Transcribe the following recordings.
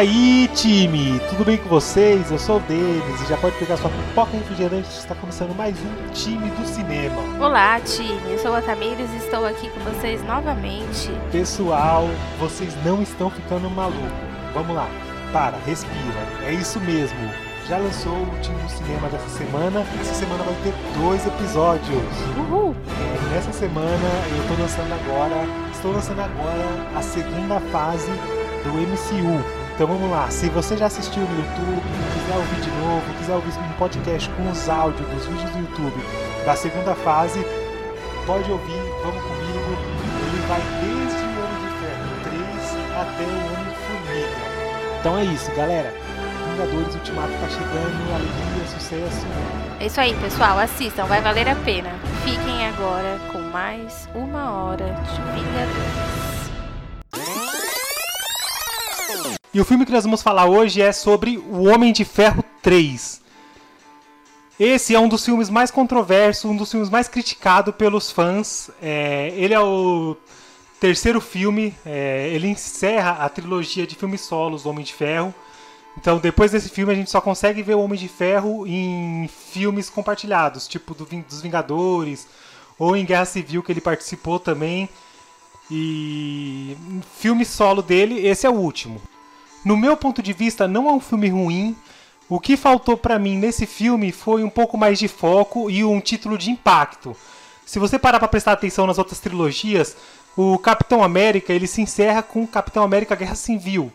Aí, time! Tudo bem com vocês? Eu sou o Denis e já pode pegar sua pipoca refrigerante. Está começando mais um time do cinema. Olá, time! Eu sou a Tamires e estou aqui com vocês novamente. Pessoal, vocês não estão ficando malucos. Vamos lá, para, respira. É isso mesmo. Já lançou o time do cinema dessa semana. Essa semana vai ter dois episódios. Uhul! É, nessa semana eu estou lançando agora, estou lançando agora a segunda fase do MCU. Então vamos lá, se você já assistiu no YouTube, quiser ouvir de novo, quiser ouvir um podcast com os áudios dos vídeos do YouTube da segunda fase, pode ouvir, vamos comigo. Ele vai desde o Homem de Ferro 3 até o Homem-Formiga. Então é isso, galera. Vingadores Ultimato tá chegando, alegria, sucesso. É isso aí, pessoal. Assistam, vai valer a pena. Fiquem agora com mais uma hora de Vingadores. E o filme que nós vamos falar hoje é sobre O Homem de Ferro 3. Esse é um dos filmes mais controversos, um dos filmes mais criticados pelos fãs. É, ele é o terceiro filme, é, ele encerra a trilogia de filmes solos do Homem de Ferro. Então, depois desse filme, a gente só consegue ver o Homem de Ferro em filmes compartilhados, tipo do, dos Vingadores, ou em Guerra Civil, que ele participou também. E filme solo dele, esse é o último. No meu ponto de vista, não é um filme ruim. O que faltou para mim nesse filme foi um pouco mais de foco e um título de impacto. Se você parar para prestar atenção nas outras trilogias, o Capitão América ele se encerra com Capitão América Guerra Civil.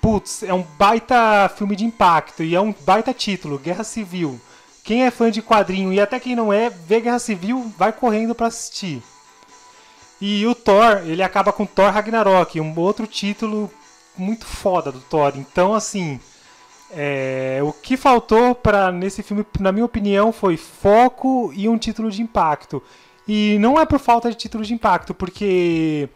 Putz, é um baita filme de impacto e é um baita título, Guerra Civil. Quem é fã de quadrinho e até quem não é, vê Guerra Civil, vai correndo para assistir. E o Thor, ele acaba com Thor Ragnarok, um outro título muito foda do Thor. Então, assim, é, o que faltou para nesse filme, na minha opinião, foi foco e um título de impacto. E não é por falta de título de impacto, porque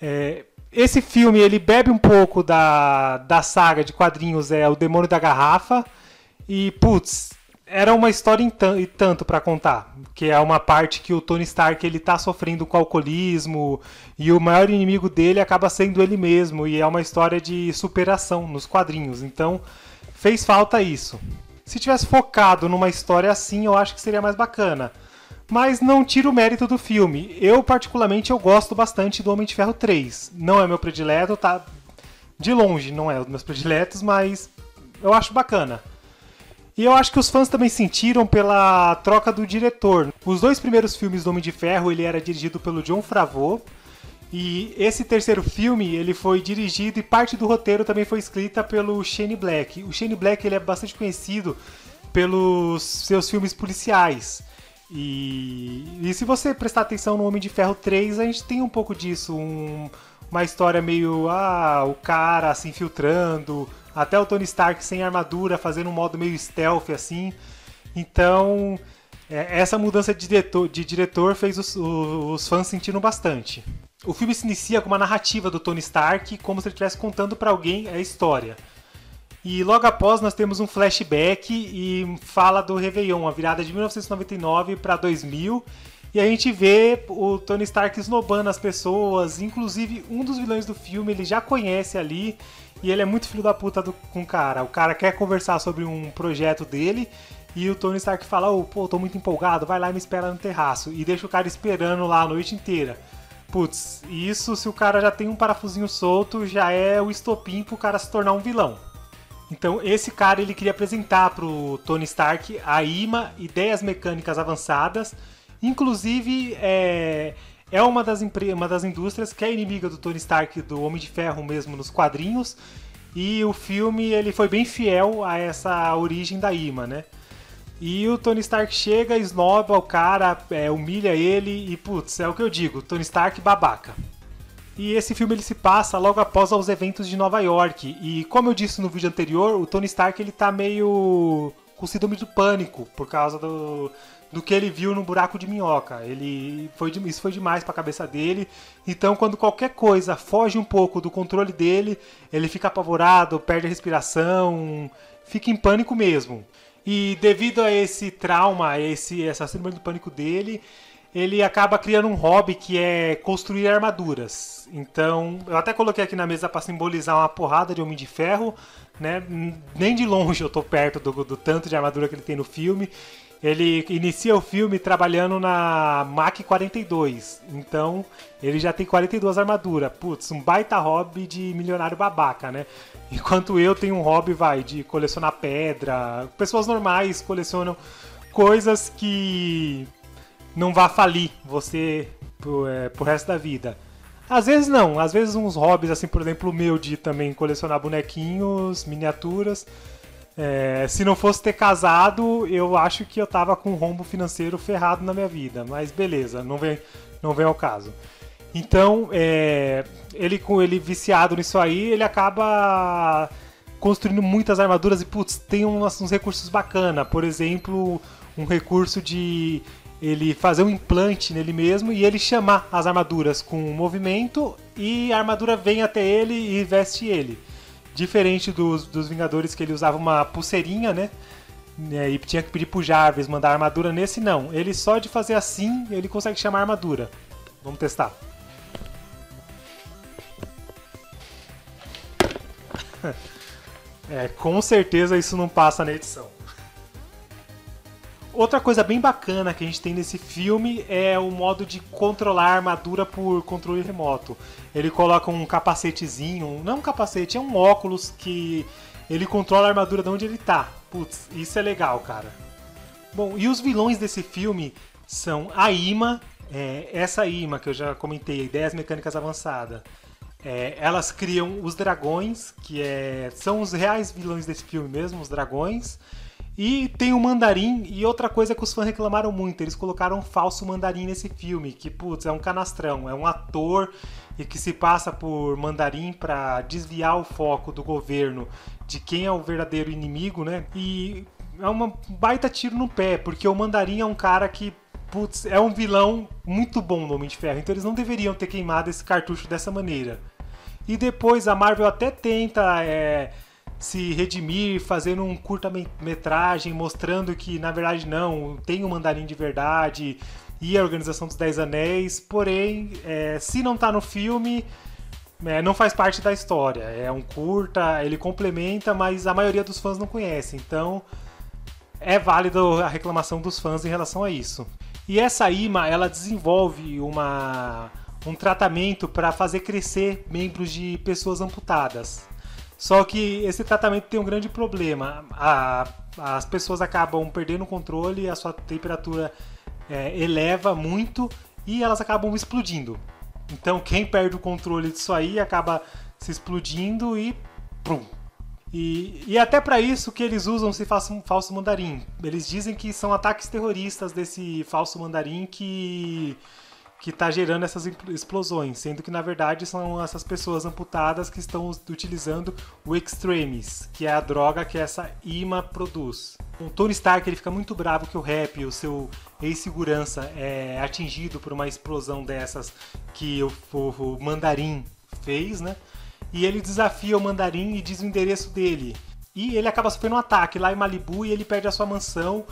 é, esse filme ele bebe um pouco da, da saga de quadrinhos é o Demônio da Garrafa e putz era uma história e tanto para contar, que é uma parte que o Tony Stark ele tá sofrendo com alcoolismo e o maior inimigo dele acaba sendo ele mesmo e é uma história de superação nos quadrinhos. Então, fez falta isso. Se tivesse focado numa história assim, eu acho que seria mais bacana. Mas não tira o mérito do filme. Eu particularmente eu gosto bastante do Homem de Ferro 3. Não é meu predileto, tá de longe, não é os meus prediletos, mas eu acho bacana. E eu acho que os fãs também sentiram pela troca do diretor. Os dois primeiros filmes do Homem de Ferro, ele era dirigido pelo John Favreau, e esse terceiro filme, ele foi dirigido e parte do roteiro também foi escrita pelo Shane Black. O Shane Black, ele é bastante conhecido pelos seus filmes policiais. E, e se você prestar atenção no Homem de Ferro 3, a gente tem um pouco disso, um, uma história meio ah, o cara se infiltrando, até o Tony Stark sem armadura, fazendo um modo meio stealth assim. Então, é, essa mudança de diretor, de diretor fez os, os, os, fãs sentindo bastante. O filme se inicia com uma narrativa do Tony Stark, como se ele estivesse contando para alguém a história. E logo após nós temos um flashback e fala do Réveillon, a virada de 1999 para 2000. E a gente vê o Tony Stark esnobando as pessoas, inclusive um dos vilões do filme ele já conhece ali e ele é muito filho da puta do, com o cara. O cara quer conversar sobre um projeto dele e o Tony Stark fala: oh, pô, tô muito empolgado, vai lá e me espera no terraço. E deixa o cara esperando lá a noite inteira. Putz, isso se o cara já tem um parafusinho solto, já é o estopim pro cara se tornar um vilão. Então, esse cara ele queria apresentar pro Tony Stark a IMA, ideias mecânicas avançadas. Inclusive, é, é uma das, uma das indústrias que é inimiga do Tony Stark, do Homem de Ferro mesmo nos quadrinhos. E o filme ele foi bem fiel a essa origem da IMA, né? E o Tony Stark chega, esnoba o cara, é, humilha ele e, putz, é o que eu digo, Tony Stark babaca. E esse filme ele se passa logo após os eventos de Nova York. E como eu disse no vídeo anterior, o Tony Stark ele tá meio com síndrome do pânico por causa do, do que ele viu no buraco de minhoca. Ele foi isso foi demais para a cabeça dele. Então, quando qualquer coisa foge um pouco do controle dele, ele fica apavorado, perde a respiração, fica em pânico mesmo. E devido a esse trauma, esse essa síndrome do pânico dele, ele acaba criando um hobby que é construir armaduras. Então, eu até coloquei aqui na mesa para simbolizar uma porrada de Homem de Ferro, né? Nem de longe eu tô perto do, do tanto de armadura que ele tem no filme. Ele inicia o filme trabalhando na Mach 42, então ele já tem 42 armaduras. Putz, um baita hobby de milionário babaca, né? Enquanto eu tenho um hobby, vai, de colecionar pedra. Pessoas normais colecionam coisas que não vá falir você pro, é, pro resto da vida. Às vezes não, às vezes uns hobbies, assim, por exemplo, o meu de também colecionar bonequinhos, miniaturas. É, se não fosse ter casado, eu acho que eu tava com um rombo financeiro ferrado na minha vida. Mas beleza, não vem, não vem ao caso. Então, é, ele com ele viciado nisso aí, ele acaba construindo muitas armaduras e putz, tem uns, uns recursos bacana. Por exemplo, um recurso de ele fazer um implante nele mesmo e ele chamar as armaduras com um movimento e a armadura vem até ele e veste ele. Diferente dos, dos Vingadores que ele usava uma pulseirinha, né? E tinha que pedir pro Jarvis mandar armadura nesse, não. Ele só de fazer assim, ele consegue chamar armadura. Vamos testar. É, com certeza isso não passa na edição. Outra coisa bem bacana que a gente tem nesse filme é o modo de controlar a armadura por controle remoto. Ele coloca um capacetezinho, não um capacete, é um óculos que ele controla a armadura de onde ele tá. Putz, isso é legal, cara. Bom, e os vilões desse filme são a Ima, é, essa Ima que eu já comentei, ideias mecânicas avançadas. É, elas criam os dragões, que é, são os reais vilões desse filme mesmo, os dragões. E tem o Mandarim, e outra coisa que os fãs reclamaram muito, eles colocaram um falso Mandarim nesse filme, que, putz, é um canastrão, é um ator e que se passa por Mandarim para desviar o foco do governo de quem é o verdadeiro inimigo, né? E é uma baita tiro no pé, porque o Mandarim é um cara que, putz, é um vilão muito bom no Homem de Ferro, então eles não deveriam ter queimado esse cartucho dessa maneira. E depois a Marvel até tenta. É, se redimir fazendo um curta-metragem mostrando que na verdade não, tem um mandarim de verdade e a Organização dos Dez Anéis, porém, é, se não está no filme, é, não faz parte da história. É um curta, ele complementa, mas a maioria dos fãs não conhece, então é válido a reclamação dos fãs em relação a isso. E essa IMA, ela desenvolve uma, um tratamento para fazer crescer membros de pessoas amputadas. Só que esse tratamento tem um grande problema. A, as pessoas acabam perdendo o controle, a sua temperatura é, eleva muito e elas acabam explodindo. Então quem perde o controle disso aí acaba se explodindo e prum. E, e até para isso que eles usam esse falso, falso mandarim. Eles dizem que são ataques terroristas desse falso mandarim que que está gerando essas explosões, sendo que na verdade são essas pessoas amputadas que estão utilizando o Extremis, que é a droga que essa IMA produz. O Tony Stark ele fica muito bravo que o Rap, o seu ex-segurança, é atingido por uma explosão dessas que o, o, o Mandarim fez, né? E ele desafia o Mandarim e diz o endereço dele. E ele acaba sofrendo um ataque lá em Malibu e ele perde a sua mansão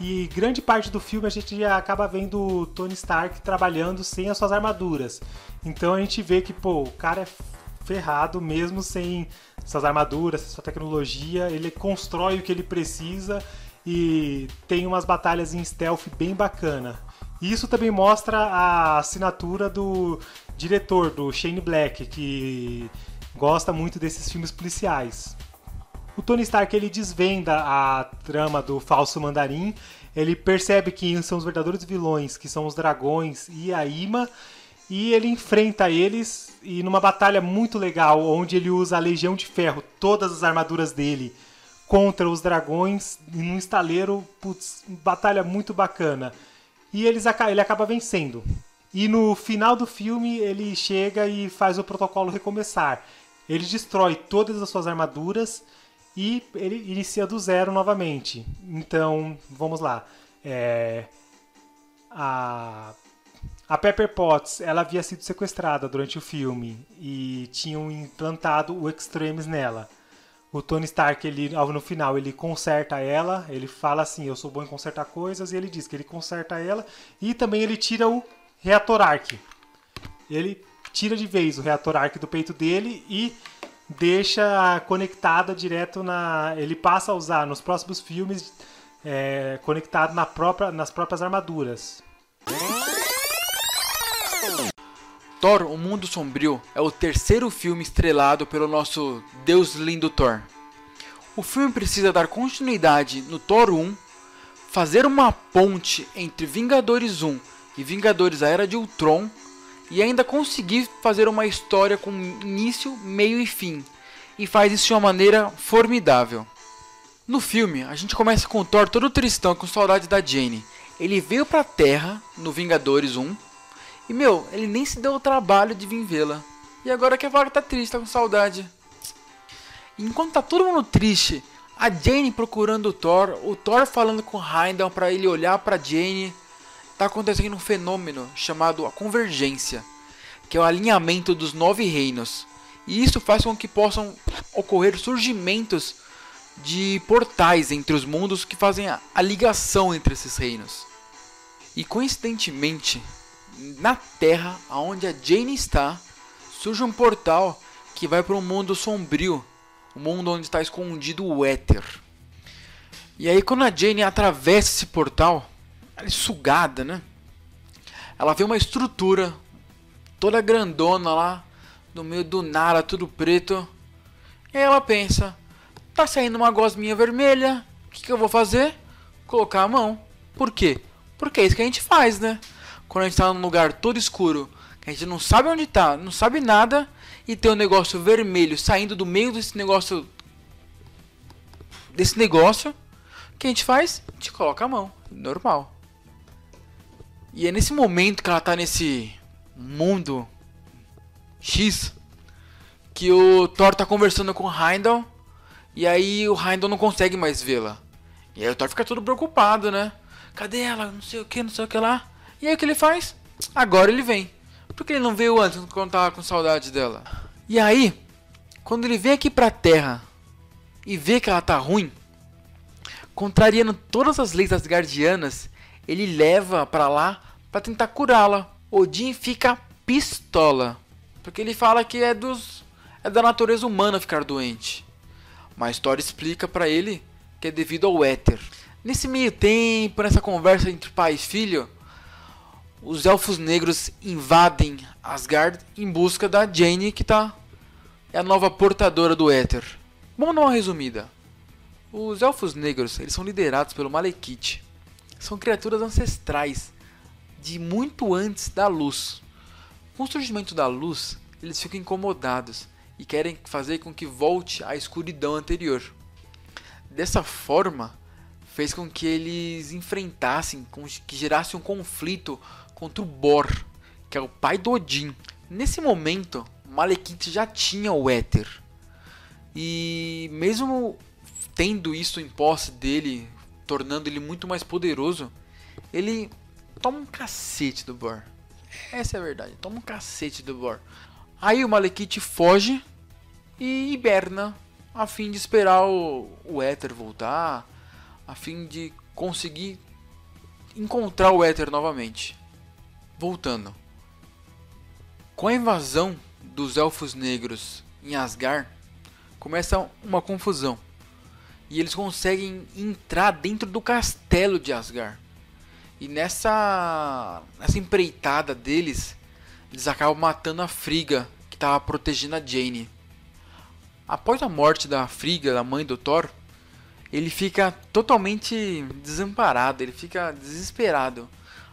E grande parte do filme a gente acaba vendo Tony Stark trabalhando sem as suas armaduras. Então a gente vê que, pô, o cara é ferrado mesmo sem suas armaduras, sua tecnologia. Ele constrói o que ele precisa e tem umas batalhas em stealth bem bacana. E isso também mostra a assinatura do diretor, do Shane Black, que gosta muito desses filmes policiais. O Tony Stark ele desvenda a trama do falso mandarim. Ele percebe que são os verdadeiros vilões, que são os dragões e a Ima, e ele enfrenta eles e numa batalha muito legal, onde ele usa a Legião de Ferro, todas as armaduras dele contra os dragões num estaleiro, putz, batalha muito bacana. E eles, ele acaba vencendo. E no final do filme ele chega e faz o protocolo recomeçar. Ele destrói todas as suas armaduras e ele inicia do zero novamente. Então, vamos lá. É, a, a Pepper Potts ela havia sido sequestrada durante o filme e tinham implantado o Extremes nela. O Tony Stark, ele, no final, ele conserta ela, ele fala assim, eu sou bom em consertar coisas, e ele diz que ele conserta ela, e também ele tira o reator arc. Ele tira de vez o reator arc do peito dele e deixa conectada direto na. Ele passa a usar nos próximos filmes é, conectado na própria, nas próprias armaduras. Thor, O Mundo Sombrio é o terceiro filme estrelado pelo nosso Deus lindo Thor. O filme precisa dar continuidade no Thor 1, fazer uma ponte entre Vingadores 1 e Vingadores A Era de Ultron e ainda conseguir fazer uma história com início, meio e fim, e faz isso de uma maneira formidável. No filme, a gente começa com o Thor todo tristão com saudade da Jane. Ele veio pra Terra no Vingadores 1 e meu, ele nem se deu o trabalho de vir vê-la. E agora quer falar que tá triste, tá com saudade. Enquanto tá todo mundo triste, a Jane procurando o Thor, o Thor falando com Heimdall para ele olhar para Jane está acontecendo um fenômeno chamado a convergência, que é o alinhamento dos nove reinos. E isso faz com que possam ocorrer surgimentos de portais entre os mundos que fazem a, ligação entre esses reinos. E coincidentemente, na Terra, onde a Jane está, surge um portal que vai para um mundo sombrio, o um mundo onde está escondido o éter. E aí quando a Jane atravessa esse portal, é sugada, né? Ela vê uma estrutura toda grandona lá, no meio do nada, tudo preto. E ela pensa: tá saindo uma gosminha vermelha, o que, que eu vou fazer? Colocar a mão. Por quê? Porque é isso que a gente faz, né? Quando a gente tá num lugar todo escuro, que a gente não sabe onde tá, não sabe nada, e tem um negócio vermelho saindo do meio desse negócio. Desse negócio, o que a gente faz? A gente coloca a mão. Normal. E é nesse momento que ela tá nesse mundo X que o Thor tá conversando com o Heimdall e aí o Heimdall não consegue mais vê-la. E aí o Thor fica todo preocupado, né? Cadê ela? Não sei o que, não sei o que lá. E aí o que ele faz? Agora ele vem. Por que ele não veio antes quando tava com saudade dela? E aí, quando ele vem aqui pra Terra e vê que ela tá ruim, contrariando todas as leis das guardianas, ele leva para lá para tentar curá-la. Odin fica pistola, porque ele fala que é dos é da natureza humana ficar doente. Mas história explica para ele que é devido ao éter. Nesse meio tempo, nessa conversa entre pai e filho, os elfos negros invadem Asgard em busca da Jane, que tá é a nova portadora do éter. Vamos dar uma resumida. Os elfos negros, eles são liderados pelo Malekith. São criaturas ancestrais de muito antes da luz. Com o surgimento da luz, eles ficam incomodados e querem fazer com que volte à escuridão anterior. Dessa forma, fez com que eles enfrentassem, que gerasse um conflito contra o Bor, que é o pai do Odin. Nesse momento, Malekith já tinha o éter. E mesmo tendo isso em posse dele, tornando ele muito mais poderoso, ele toma um cacete do Bor. Essa é a verdade, toma um cacete do Bor. Aí o Malekith foge e hiberna a fim de esperar o, Éter voltar, a fim de conseguir encontrar o Éter novamente. Voltando. Com a invasão dos elfos negros em Asgard, começa uma confusão. E eles conseguem entrar dentro do castelo de Asgard. E nessa, nessa empreitada deles, eles acabam matando a Frigga, que estava protegendo a Jane. Após a morte da Frigga, da mãe do Thor, ele fica totalmente desamparado, ele fica desesperado,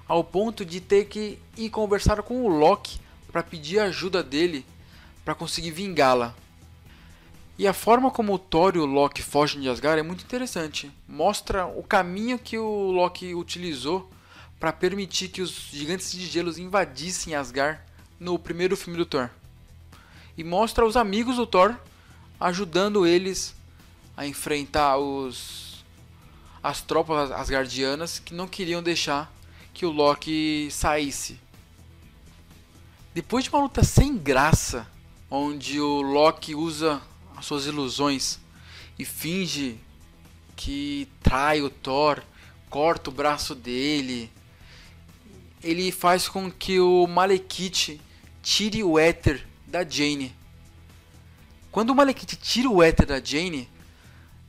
ao ponto de ter que ir conversar com o Loki para pedir ajuda dele para conseguir vingá-la. E a forma como o Thor e o Loki fogem de Asgard é muito interessante. Mostra o caminho que o Loki utilizou para permitir que os gigantes de gelos invadissem Asgard no primeiro filme do Thor. E mostra os amigos do Thor ajudando eles a enfrentar os as tropas asgardianas que não queriam deixar que o Loki saísse. Depois de uma luta sem graça, onde o Loki usa suas ilusões e finge que trai o Thor, corta o braço dele, ele faz com que o Malekith tire o éter da Jane. Quando o Malekith tira o éter da Jane,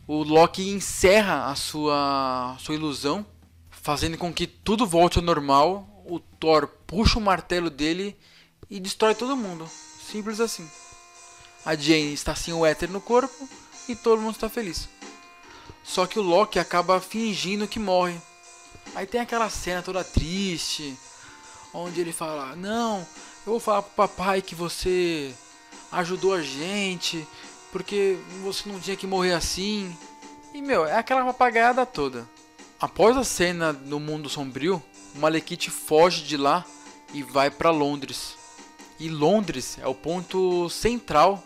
o Loki encerra a sua, sua ilusão, fazendo com que tudo volte ao normal. O Thor puxa o martelo dele e destrói todo mundo. Simples assim. A Jane está sem o éter no corpo e todo mundo está feliz. Só que o Loki acaba fingindo que morre. Aí tem aquela cena toda triste, onde ele fala: Não, eu vou falar pro papai que você ajudou a gente, porque você não tinha que morrer assim. E meu, é aquela papagaiada toda. Após a cena no mundo sombrio, o Malekith foge de lá e vai para Londres. E Londres é o ponto central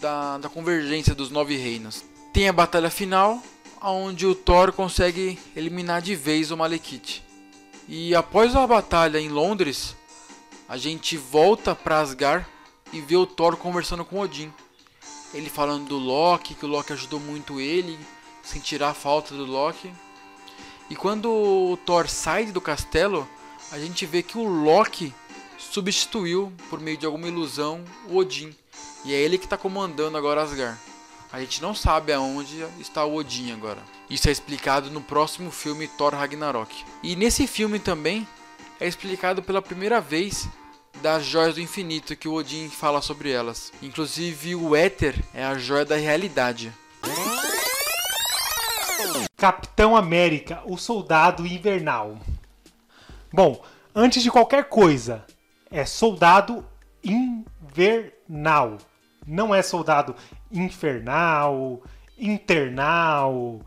da, da convergência dos nove reinos. Tem a batalha final, onde o Thor consegue eliminar de vez o Malekith. E após a batalha em Londres, a gente volta para Asgard e vê o Thor conversando com Odin. Ele falando do Loki, que o Loki ajudou muito ele, sem tirar a falta do Loki. E quando o Thor sai do castelo, a gente vê que o Loki substituiu, por meio de alguma ilusão, o Odin. E é ele que está comandando agora Asgard. A gente não sabe aonde está o Odin agora. Isso é explicado no próximo filme Thor Ragnarok. E nesse filme também é explicado pela primeira vez das joias do infinito que o Odin fala sobre elas. Inclusive o éter é a joia da realidade. Capitão América, o soldado invernal. Bom, antes de qualquer coisa, é soldado invernal. Não é soldado infernal, internal,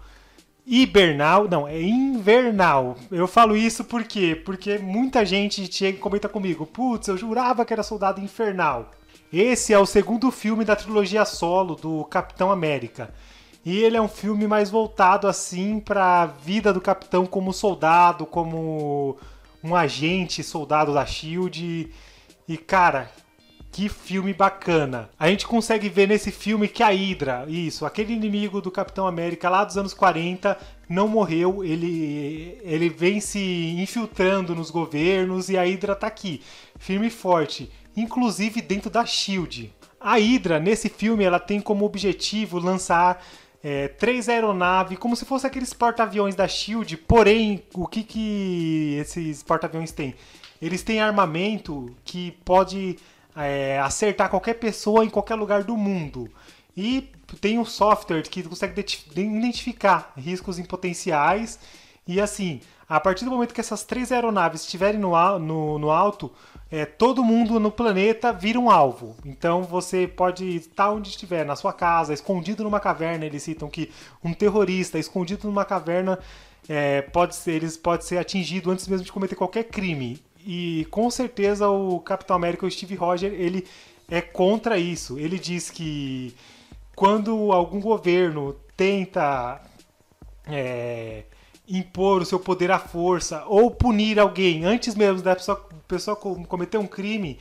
hibernal, não, é invernal. Eu falo isso por quê? Porque muita gente chega e comenta comigo, putz, eu jurava que era soldado infernal. Esse é o segundo filme da trilogia solo do Capitão América. E ele é um filme mais voltado assim para a vida do capitão como soldado, como um agente soldado da Shield. E cara, que filme bacana. A gente consegue ver nesse filme que a Hydra, isso, aquele inimigo do Capitão América lá dos anos 40, não morreu, ele, ele vem se infiltrando nos governos e a Hydra tá aqui, firme e forte, inclusive dentro da SHIELD. A Hydra, nesse filme, ela tem como objetivo lançar é, três aeronaves, como se fosse aqueles porta-aviões da SHIELD, porém, o que, que esses porta-aviões têm? Eles têm armamento que pode é, acertar qualquer pessoa em qualquer lugar do mundo. E tem um software que consegue identificar riscos em potenciais. E assim, a partir do momento que essas três aeronaves estiverem no, no, no alto, é, todo mundo no planeta vira um alvo. Então você pode estar onde estiver, na sua casa, escondido numa caverna. Eles citam que um terrorista escondido numa caverna é, pode ser, eles pode ser atingido antes mesmo de cometer qualquer crime. E com certeza o Capitão América, o Steve Rogers, ele é contra isso. Ele diz que quando algum governo tenta é, impor o seu poder à força ou punir alguém antes mesmo da pessoa, pessoa cometer um crime,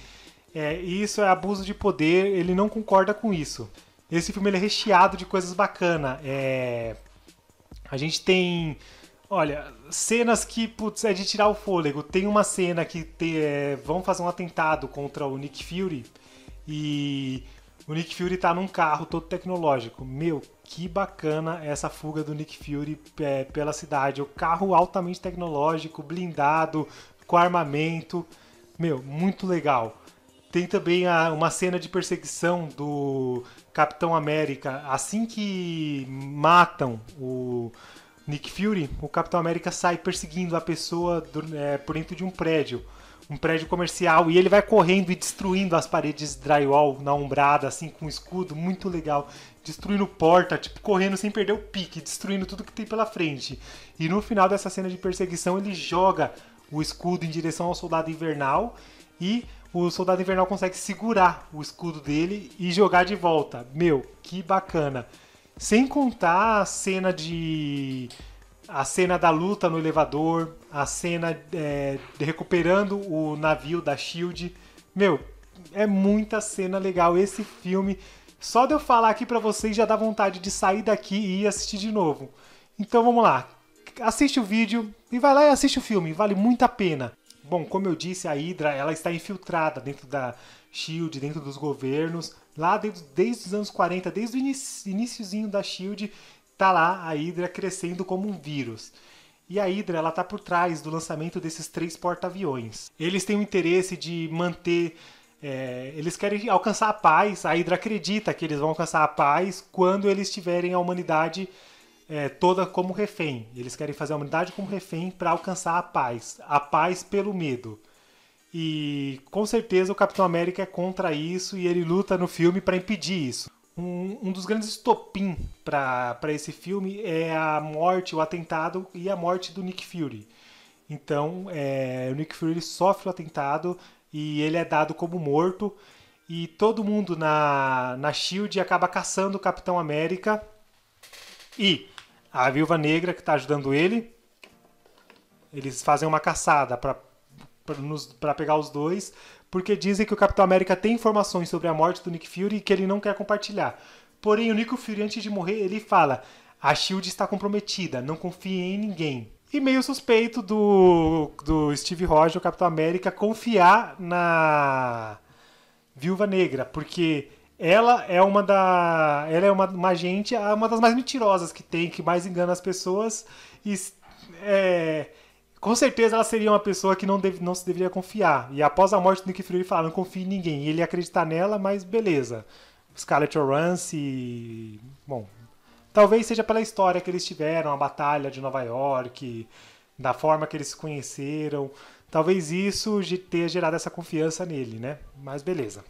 é, isso é abuso de poder. Ele não concorda com isso. Esse filme é recheado de coisas bacanas. É, a gente tem Olha, cenas que, putz, é de tirar o fôlego. Tem uma cena que te, é, vão fazer um atentado contra o Nick Fury e o Nick Fury tá num carro todo tecnológico. Meu, que bacana essa fuga do Nick Fury é, pela cidade. O carro altamente tecnológico, blindado, com armamento. Meu, muito legal. Tem também a, uma cena de perseguição do Capitão América. Assim que matam o Nick Fury, o Capitão América sai perseguindo a pessoa do, é, por dentro de um prédio, um prédio comercial, e ele vai correndo e destruindo as paredes drywall na umbrada, assim, com um escudo, muito legal. Destruindo porta, tipo, correndo sem perder o pique, destruindo tudo que tem pela frente. E no final dessa cena de perseguição, ele joga o escudo em direção ao soldado invernal e o soldado invernal consegue segurar o escudo dele e jogar de volta. Meu, que bacana. Sem contar a cena de. A cena da luta no elevador, a cena é, recuperando o navio da Shield. Meu, é muita cena legal. Esse filme, só de eu falar aqui pra vocês já dá vontade de sair daqui e ir assistir de novo. Então vamos lá. Assiste o vídeo e vai lá e assiste o filme. Vale muito a pena. Bom, como eu disse, a Hydra ela está infiltrada dentro da Shield, dentro dos governos. Lá desde, desde os anos 40, desde o iníciozinho da Shield, tá lá a Hydra crescendo como um vírus. E a Hydra ela tá por trás do lançamento desses três porta-aviões. Eles têm o interesse de manter é, eles querem alcançar a paz. A Hydra acredita que eles vão alcançar a paz quando eles tiverem a humanidade é, toda como refém. Eles querem fazer a humanidade como refém para alcançar a paz. A paz pelo medo. E com certeza o Capitão América é contra isso e ele luta no filme para impedir isso. Um, um, dos grandes estopim para esse filme é a morte, o atentado e a morte do Nick Fury. Então, é, o Nick Fury sofre o atentado e ele é dado como morto. E todo mundo na, na Shield acaba caçando o Capitão América. E a Viúva Negra, que está ajudando ele, eles fazem uma caçada para para pegar os dois, porque dizem que o Capitão América tem informações sobre a morte do Nick Fury e que ele não quer compartilhar. Porém, o Nick Fury, antes de morrer, ele fala: a Shield está comprometida, não confie em ninguém. E meio suspeito do, do Steve Rogers, o Capitão América, confiar na Viúva Negra, porque ela é uma da. Ela é uma, uma agente, uma das mais mentirosas que tem, que mais engana as pessoas. E é, com certeza ela seria uma pessoa que não, deve, não se deveria confiar. E após a morte do Nick Fury, ele fala, não confie em ninguém. E ele acreditar nela, mas beleza. Scarlett O'Rance, bom, talvez seja pela história que eles tiveram, a batalha de Nova York, da forma que eles se conheceram. Talvez isso tenha gerado essa confiança nele, né? Mas beleza.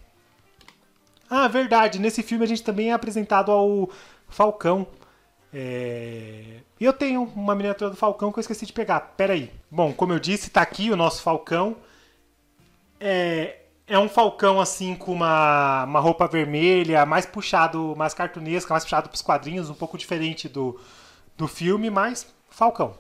Ah, verdade, nesse filme a gente também é apresentado ao Falcão, é... E eu tenho uma miniatura do Falcão que eu esqueci de pegar. Pera aí. Bom, como eu disse, tá aqui o nosso Falcão. É, é um Falcão assim com uma, uma roupa vermelha, mais puxado, mais cartunesca, mais puxado pros quadrinhos, um pouco diferente do, do filme, mas Falcão.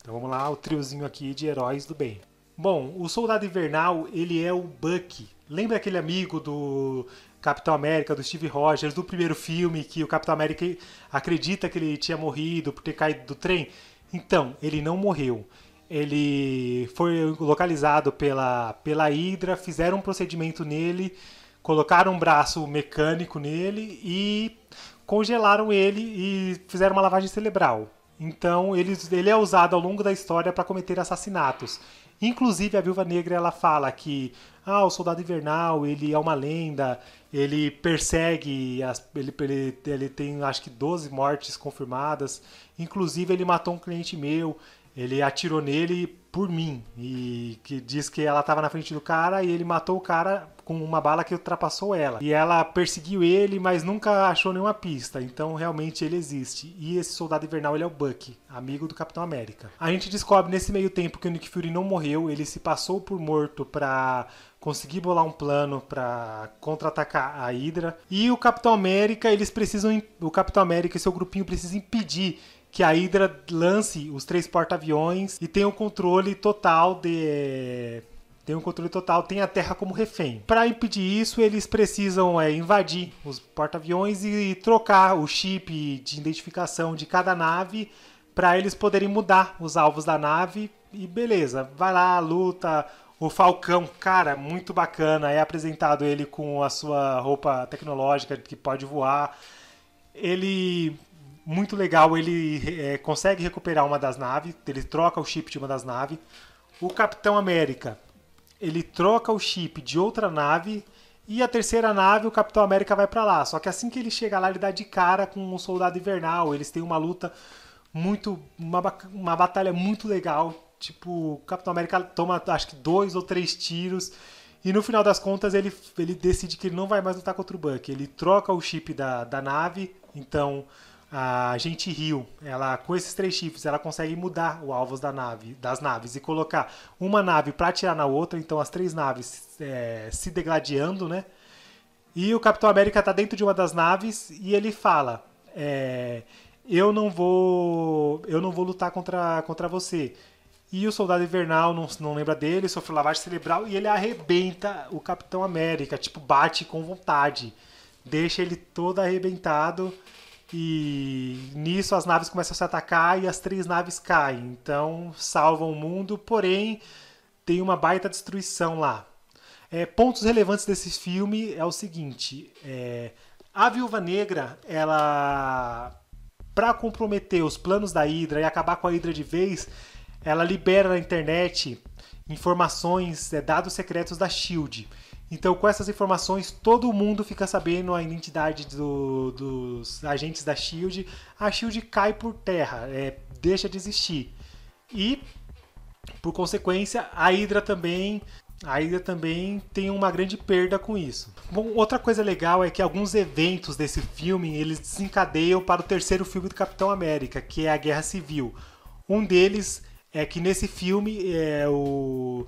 Então vamos lá, o triozinho aqui de heróis do bem. Bom, o Soldado Invernal, ele é o Bucky. Lembra aquele amigo do Capitão América, do Steve Rogers, do primeiro filme, que o Capitão América acredita que ele tinha morrido por ter caído do trem. Então, ele não morreu. Ele foi localizado pela, pela Hydra, fizeram um procedimento nele, colocaram um braço mecânico nele e congelaram ele e fizeram uma lavagem cerebral. Então, ele, ele é usado ao longo da história para cometer assassinatos. Inclusive, a Viúva Negra ela fala que ah, o Soldado Invernal, ele é uma lenda, ele persegue, as, ele, ele, ele tem acho que 12 mortes confirmadas, inclusive ele matou um cliente meu, ele atirou nele por mim, e que diz que ela estava na frente do cara e ele matou o cara com uma bala que ultrapassou ela. E ela perseguiu ele, mas nunca achou nenhuma pista. Então realmente ele existe. E esse soldado invernal ele é o Bucky, amigo do Capitão América. A gente descobre nesse meio tempo que o Nick Fury não morreu, ele se passou por morto para conseguir bolar um plano para contra-atacar a Hydra. E o Capitão América, eles precisam o Capitão América e seu grupinho precisam impedir que a Hydra lance os três porta-aviões e tenha o controle total de tem um controle total, tem a Terra como refém. Para impedir isso, eles precisam é, invadir os porta-aviões e trocar o chip de identificação de cada nave para eles poderem mudar os alvos da nave e beleza, vai lá, luta. O Falcão, cara, muito bacana. É apresentado ele com a sua roupa tecnológica que pode voar. Ele muito legal, ele é, consegue recuperar uma das naves, ele troca o chip de uma das naves. O Capitão América, ele troca o chip de outra nave e a terceira nave, o Capitão América vai para lá. Só que assim que ele chega lá, ele dá de cara com o Soldado Invernal. Eles têm uma luta muito. Uma, uma batalha muito legal. Tipo, o Capitão América toma acho que dois ou três tiros. E no final das contas ele, ele decide que ele não vai mais lutar contra o Buck. Ele troca o chip da, da nave. Então a gente Rio, ela com esses três chips, ela consegue mudar o alvo da nave, das naves e colocar uma nave para atirar na outra, então as três naves é, se degladiando, né? E o Capitão América tá dentro de uma das naves e ele fala: é, "Eu não vou, eu não vou lutar contra, contra você." E o Soldado Invernal não, não lembra dele, sofreu lavagem cerebral e ele arrebenta o Capitão América, tipo bate com vontade, deixa ele todo arrebentado. E nisso as naves começam a se atacar e as três naves caem. Então salvam o mundo, porém tem uma baita destruição lá. É, pontos relevantes desse filme é o seguinte: é, a Viúva Negra, ela para comprometer os planos da Hydra e acabar com a Hydra de vez, ela libera na internet informações, é, dados secretos da Shield. Então, com essas informações, todo mundo fica sabendo a identidade do, dos agentes da Shield. A Shield cai por terra, é, deixa de existir. E, por consequência, a Hydra também a Hydra também tem uma grande perda com isso. Bom, outra coisa legal é que alguns eventos desse filme eles desencadeiam para o terceiro filme do Capitão América, que é a Guerra Civil. Um deles é que nesse filme é o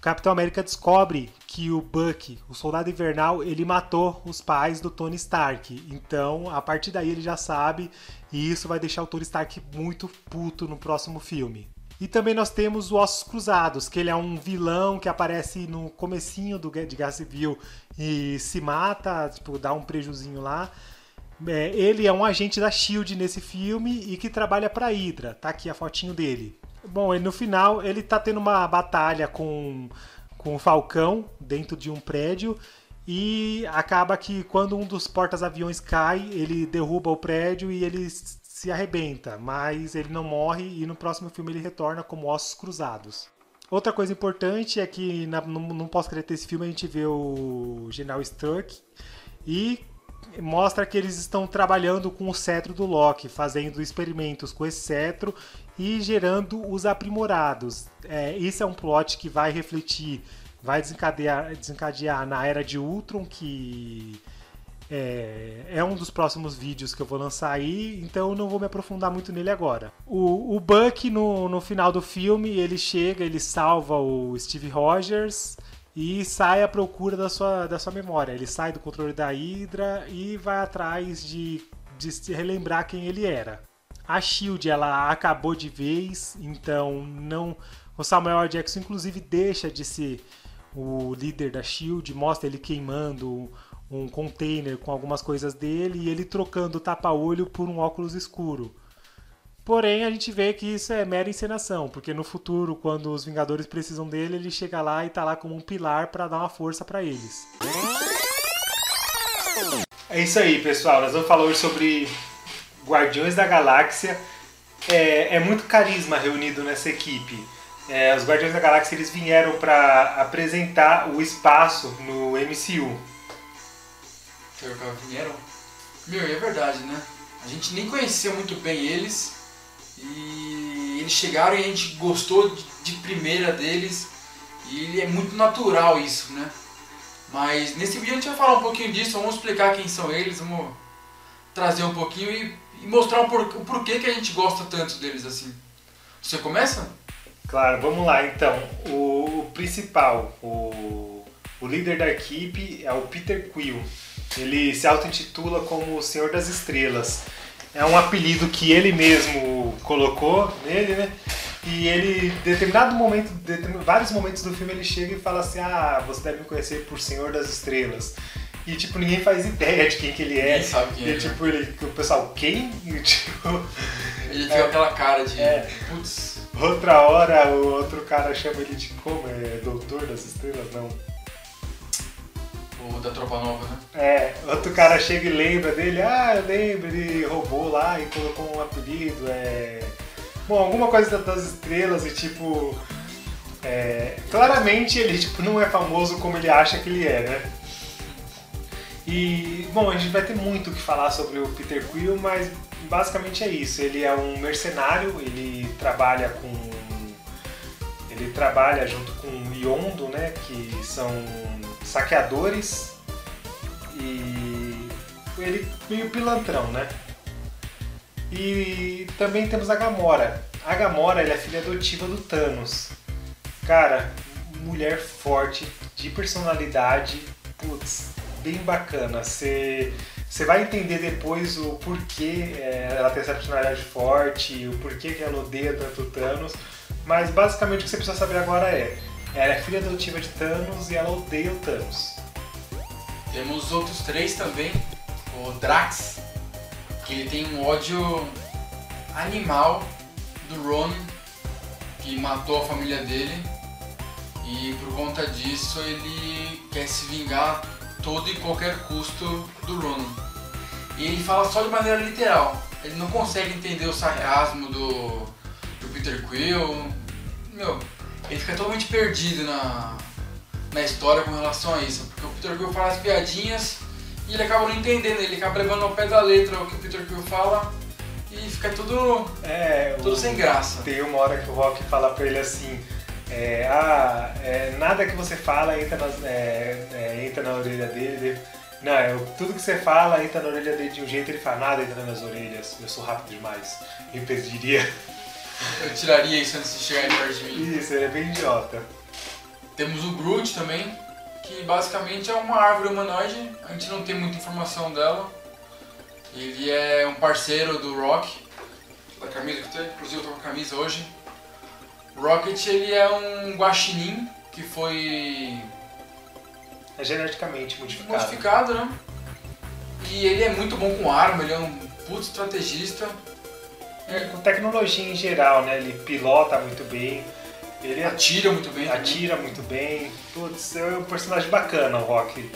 Capitão América descobre que o Buck, o soldado invernal, ele matou os pais do Tony Stark. Então, a partir daí ele já sabe e isso vai deixar o Tony Stark muito puto no próximo filme. E também nós temos o Ossos Cruzados, que ele é um vilão que aparece no comecinho do, de Guerra Civil e se mata, tipo, dá um prejuzinho lá. É, ele é um agente da SHIELD nesse filme e que trabalha para Hydra. Tá aqui a fotinho dele. Bom, no final ele tá tendo uma batalha com, com o Falcão dentro de um prédio e acaba que quando um dos portas-aviões cai, ele derruba o prédio e ele se arrebenta, mas ele não morre e no próximo filme ele retorna como Ossos Cruzados. Outra coisa importante é que na, no, no pós-crédito desse filme a gente vê o General Struck e mostra que eles estão trabalhando com o cetro do Loki, fazendo experimentos com esse cetro e gerando os aprimorados. É, esse é um plot que vai refletir, vai desencadear, desencadear na era de Ultron, que é, é, um dos próximos vídeos que eu vou lançar aí, então não vou me aprofundar muito nele agora. O, o Buck, no, no final do filme, ele chega, ele salva o Steve Rogers e sai à procura da sua, da sua memória. Ele sai do controle da Hydra e vai atrás de, de relembrar quem ele era. A Shield ela acabou de vez, então não o Samuel Jackson inclusive deixa de ser o líder da Shield, mostra ele queimando um container com algumas coisas dele e ele trocando o tapa-olho por um óculos escuro. Porém, a gente vê que isso é mera encenação, porque no futuro, quando os Vingadores precisam dele, ele chega lá e tá lá como um pilar para dar uma força para eles. É isso aí, pessoal. Nós vamos falar hoje sobre Guardiões da Galáxia. É, é muito carisma reunido nessa equipe. É, os Guardiões da Galáxia eles vieram para apresentar o espaço no MCU. Vieram? Meu, é verdade, né? A gente nem conhecia muito bem eles e eles chegaram e a gente gostou de, primeira deles e é muito natural isso, né? Mas nesse vídeo a gente vai falar um pouquinho disso, vamos explicar quem são eles, vamos trazer um pouquinho e, e mostrar o, por, o porquê que a gente gosta tanto deles assim. Você começa? Claro, vamos lá então. O, principal, o, o líder da equipe é o Peter Quill. Ele se auto-intitula como o Senhor das Estrelas. É um apelido que ele mesmo colocou nele, né? E ele, em determinado momento, vários momentos do filme, ele chega e fala assim: Ah, você deve me conhecer por Senhor das Estrelas. E tipo, ninguém faz ideia de quem que ele é. Ninguém sabe quem e é, tipo, ele, o pessoal, quem? E, tipo, Ele fica com aquela cara de. É. Putz. outra hora o outro cara chama ele de como? É doutor das estrelas? Não. O da Tropa Nova, né? É, outro cara chega e lembra dele, ah, eu lembro, ele roubou lá e colocou um apelido, é. Bom, alguma coisa das estrelas e tipo. é, claramente ele tipo, não é famoso como ele acha que ele é, né? E, bom, a gente vai ter muito o que falar sobre o Peter Quill, mas basicamente é isso. Ele é um mercenário, ele trabalha com. Ele trabalha junto com o Yondo, né? Que são saqueadores. E ele meio pilantrão, né? E também temos a Gamora. A Gamora é filha adotiva do Thanos. Cara, mulher forte, de personalidade, putz, bem bacana. Você vai entender depois o porquê é, ela tem essa personalidade forte, o porquê que ela odeia tanto Thanos. Mas basicamente o que você precisa saber agora é: ela é filha adotiva de Thanos e ela odeia o Thanos. Temos os outros três também. O Drax, que ele tem um ódio animal do Ronan, que matou a família dele. E por conta disso ele quer se vingar todo e qualquer custo do Ronan. E ele fala só de maneira literal. Ele não consegue entender o sarcasmo do, do Peter Quill. Meu, ele fica totalmente perdido na, na história com relação a isso. Porque o Peter Quill fala as piadinhas e ele acaba não entendendo. Ele acaba levando ao pé da letra o que o Peter Quill fala e fica tudo, É, tudo o- sem graça. Tem uma hora que o Rock fala pra ele assim: é, ah, é, nada que você fala entra, nas, é, é, entra na orelha dele. Não, é, o- tudo que você fala entra na orelha dele de um jeito, ele fala, nada entra nas minhas orelhas, eu sou rápido demais. Eu impediria. Eu tiraria isso antes de chegar perto de mim. Isso, ele é bem idiota. Temos o Groot também, que basicamente é uma árvore humanoide. A gente não tem muita informação dela. Ele é um parceiro do Rock, da camisa que eu tô, inclusive eu tô com a camisa hoje. O Rocket ele é um guaxinim que foi É geneticamente modificado. modificado, né? E ele é muito bom com arma, ele é um puto estrategista. É, com tecnologia em geral, né? Ele pilota muito bem, ele Atira muito bem. também. atira muito bem. Putz, é um personagem bacana o Rock.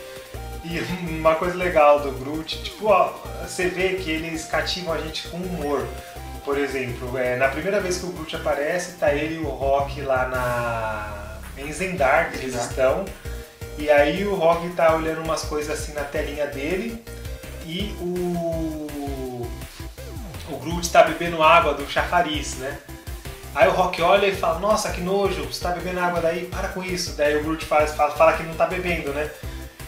E uma coisa legal do Groot, tipo, ó, você vê que eles cativam a gente com humor. Por exemplo, é, na primeira vez que o Groot aparece, tá ele e o Rock lá na. em Zendar, que eles estão. E aí o Rock tá olhando umas coisas assim na telinha dele e o. O Groot tá bebendo água do chafariz, né? Aí o Rock olha e fala, nossa, que nojo, você tá bebendo água daí, para com isso. Daí o Groot faz, fala, fala que não tá bebendo, né?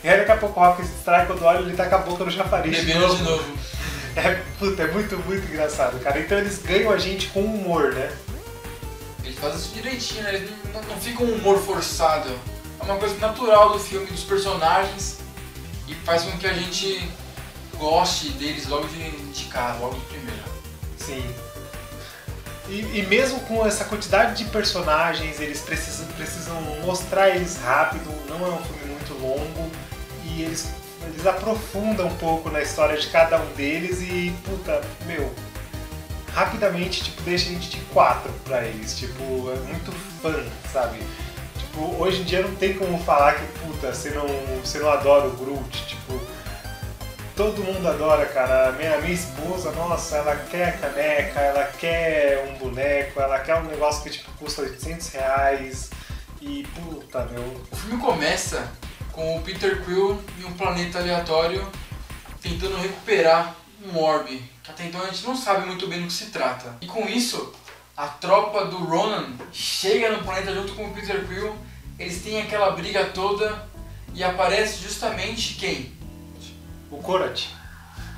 E aí daqui a pouco o Rock se distrai quando olha ele tá com a boca no chafariz de Bebendo novo. de novo. É, puta, é muito, muito engraçado, cara. Então eles ganham a gente com humor, né? Ele faz isso direitinho, né? Ele não, não fica um humor forçado. É uma coisa natural do filme, dos personagens. E faz com que a gente goste deles logo de, de cara, logo de primeira. Sim. E, e mesmo com essa quantidade de personagens, eles precisam, precisam mostrar eles rápido, não é um filme muito longo, e eles, eles aprofundam um pouco na história de cada um deles e, puta, meu, rapidamente, tipo, deixa a gente de quatro pra eles, tipo, é muito fã, sabe? Tipo, hoje em dia não tem como falar que, puta, você não, você não adora o Groot, tipo, Todo mundo adora, cara. Minha, minha esposa, nossa, ela quer caneca, ela quer um boneco, ela quer um negócio que tipo custa 800 reais. E puta, meu. O filme começa com o Peter Quill em um planeta aleatório tentando recuperar um orbe, que até então a gente não sabe muito bem do que se trata. E com isso, a tropa do Ronan chega no planeta junto com o Peter Quill, eles têm aquela briga toda e aparece justamente quem? O Korat.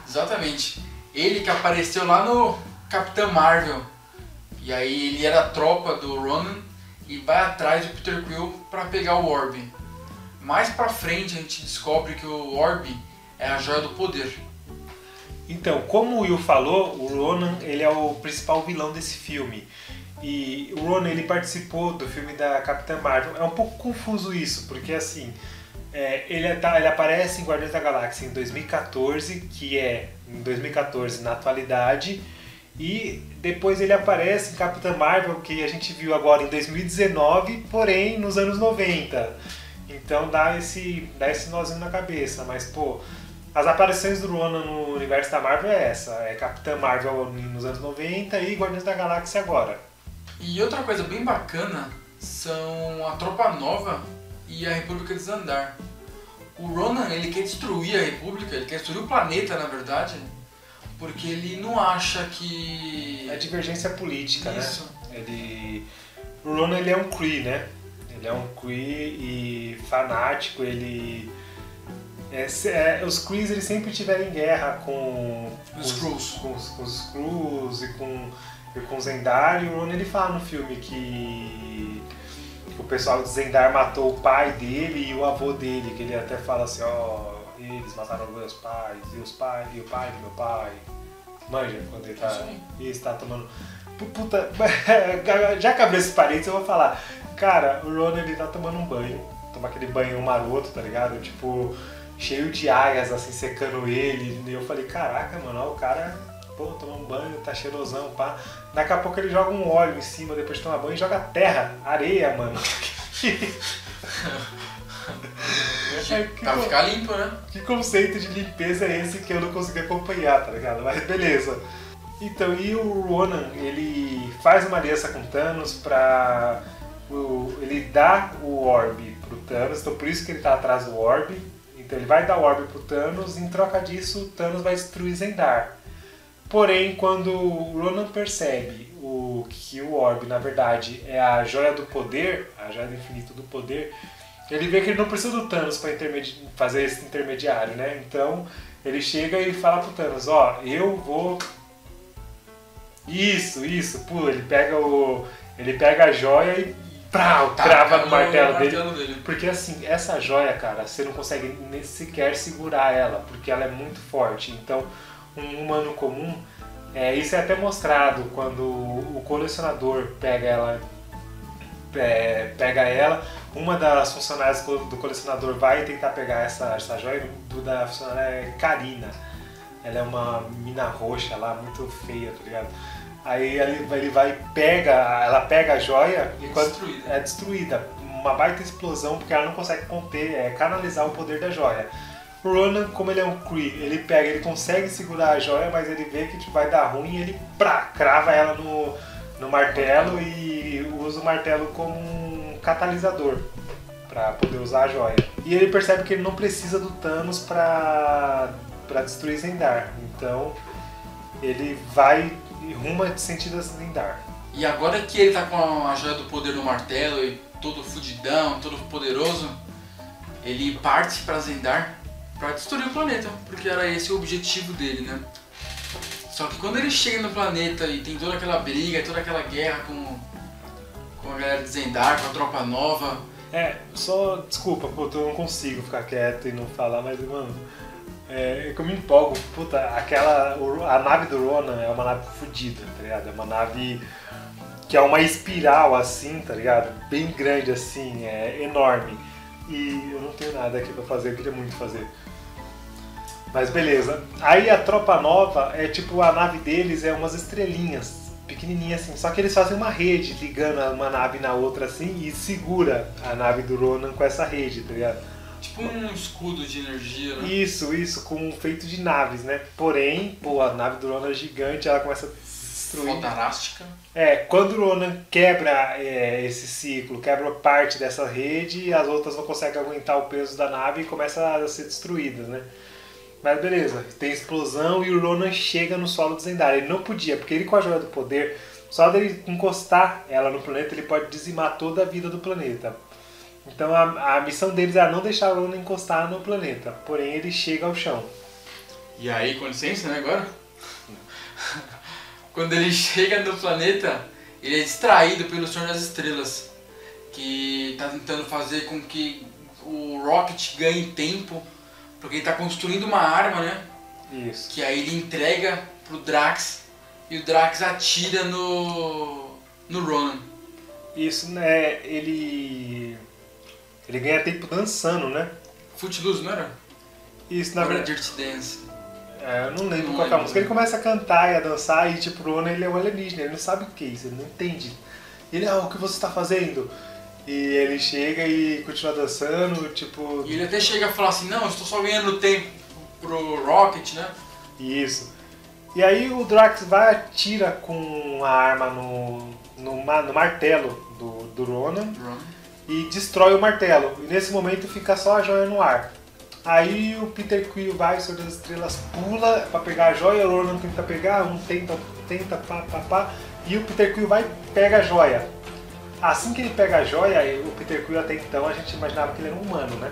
Exatamente. Ele que apareceu lá no Capitão Marvel. E aí ele era a tropa do Ronan e vai atrás do Peter Quill para pegar o Orb. Mais pra frente a gente descobre que o Orb é a joia do poder. Então, como o Will falou, o Ronan ele é o principal vilão desse filme. E o Ronan ele participou do filme da Capitã Marvel. É um pouco confuso isso, porque assim, É, ele, tá- ele aparece em Guardiões da Galáxia em 2014, que é em 2014 na atualidade, e depois ele aparece em Capitã Marvel, que a gente viu agora em 2019, porém nos anos 90. Então dá esse, dá esse nozinho na cabeça, mas pô, as aparições do Ronan no universo da Marvel é essa, é Capitã Marvel nos anos 90 e Guardiões da Galáxia agora. E outra coisa bem bacana são a Tropa Nova e a República de Zandar. O Ronan, ele quer destruir a República, ele quer destruir o planeta, na verdade, porque ele não acha que... É divergência política, Isso. né? Ele, o Ronan ele é um Kree, né? Ele é um Kree e fanático, ele... é, é, os Krees eles sempre tiveram em guerra com Os Skrulls. com, os- com os Skrulls e com, e com Zendar. E o Ronan ele fala no filme que, que o pessoal de Zendar matou o pai dele e o avô dele, que ele até fala assim, ó, eles mataram meus pais, e os pais, e o pai do meu pai. Manja, quando ele tá. Isso aí. Isso, tá tomando. Pu- Puta, já que abriu esse parênteses, eu vou falar. Cara, o Ronan ele tá tomando um banho. Toma aquele banho maroto, tá ligado? Tipo, cheio de aias, assim, secando ele. E eu falei, caraca, mano, ó, o cara, pô, toma um banho, tá cheirosão, pá. Daqui a pouco ele joga um óleo em cima, depois de tomar banho, e joga terra, areia, mano. É, Pra co- ficar limpo, né? que conceito de limpeza é esse que eu não consegui acompanhar, tá ligado? Mas beleza. Então, e o Ronan, ele faz uma aliança com Thanos pra. O- ele dá o Orb pro Thanos, então por isso que ele tá atrás do Orb. Então ele vai dar o Orb pro Thanos, e em troca disso, o Thanos vai destruir Zendar. Porém, quando o Ronan percebe o, que o Orb, na verdade, é a joia do poder, a joia do infinito do poder, ele vê que ele não precisa do Thanos para fazer esse intermediário, né? Então ele chega e fala pro Thanos, ó, eu vou. Isso, isso, pô, ele pega o. Ele pega a joia e prau, crava Taca no martelo dele. Tá, martelo dele. Porque assim, essa joia, cara, você não consegue nem sequer segurar ela, porque ela é muito forte. Então, um humano comum, é, isso é até mostrado quando o colecionador pega ela, é, pega ela, uma das funcionárias do colecionador vai tentar pegar essa, essa joia, do da funcionária é Karina. Ela é uma mina roxa lá, muito feia, tá ligado? Aí ele, vai- ele vai pega, ela pega a joia e quando Destruída. é destruída. Uma baita explosão porque ela não consegue conter, é, canalizar o poder da joia. O Ronan, como ele é um Kree, ele pega, ele consegue segurar a joia, mas ele vê que tipo, vai dar ruim e ele prá, crava ela no, no martelo e usa o martelo como um catalisador para poder usar a joia. E ele percebe que ele não precisa do Thanos para para destruir Zendar. Então ele vai e ruma de sentido a Zendar. E agora que ele tá com a joia do poder no martelo e todo fudidão, todo poderoso, ele parte pra Zendar pra destruir o planeta, porque era esse o objetivo dele, né? Só que quando ele chega no planeta e tem toda aquela briga, toda aquela guerra com, com a galera de Zendar, com a tropa nova, É, só desculpa, puta, eu não consigo ficar quieto e não falar, mas mano, é, é eu me empolgo, puta, aquela. A nave do Ronan é uma nave fodida, tá ligado? É uma nave que é uma espiral assim, tá ligado? Bem grande assim, é enorme. E eu não tenho nada aqui pra fazer, eu queria muito fazer. Mas beleza. Aí a tropa nova é tipo, a nave deles é umas estrelinhas, pequenininhas assim. Só que eles fazem uma rede ligando uma nave na outra assim e segura a nave do Ronan com essa rede, tá ligado? Tipo um escudo de energia, né? Isso, isso, com feito de naves, né? Porém, pô, a nave do Ronan é gigante, ela começa a destruir. Fodarástica. É, quando o Ronan quebra é, esse ciclo, quebra parte dessa rede, as outras não conseguem aguentar o peso da nave e começam a ser destruídas, né? Mas beleza, tem explosão e o Ronan chega no solo de Zendar. Ele não podia, porque ele com a joia do poder, só dele encostar ela no planeta, ele pode dizimar toda a vida do planeta. Então a, a missão deles era não deixar o Ronan encostar no planeta, porém ele chega ao chão. E aí, com licença, né, agora? Quando ele chega no planeta, ele é distraído pelo Senhor das Estrelas, que tá tentando fazer com que o Rocket ganhe tempo, porque ele tá construindo uma arma, né? Isso. Que aí ele entrega pro Drax e o Drax atira no no Ronan. Isso, né? Ele. Ele ganha tempo dançando, né? Footloose, não era? Isso, na verdade. Dirty Dance. É, eu não lembro Não qual é a música. Ele começa a cantar e a dançar e tipo, o Ronan ele é um alienígena, ele não sabe o que é isso, ele não entende. Ele, ah, o que você está fazendo? E ele chega e continua dançando, tipo, E ele até chega a falar assim, não, eu estou só ganhando tempo pro Rocket, né? isso. E aí o Drax vai atira com a arma no, no, no martelo do, do Ronan e destrói o martelo. E nesse momento fica só a joia no ar. Aí o Peter Quill vai, o Senhor das Estrelas pula pra pegar a joia, o Ronan tenta pegar, um tenta, tenta, pá, pá, pá, e o Peter Quill vai e pega a joia. Assim que ele pega a joia, o Peter Quill até então a gente imaginava que ele era um humano, né?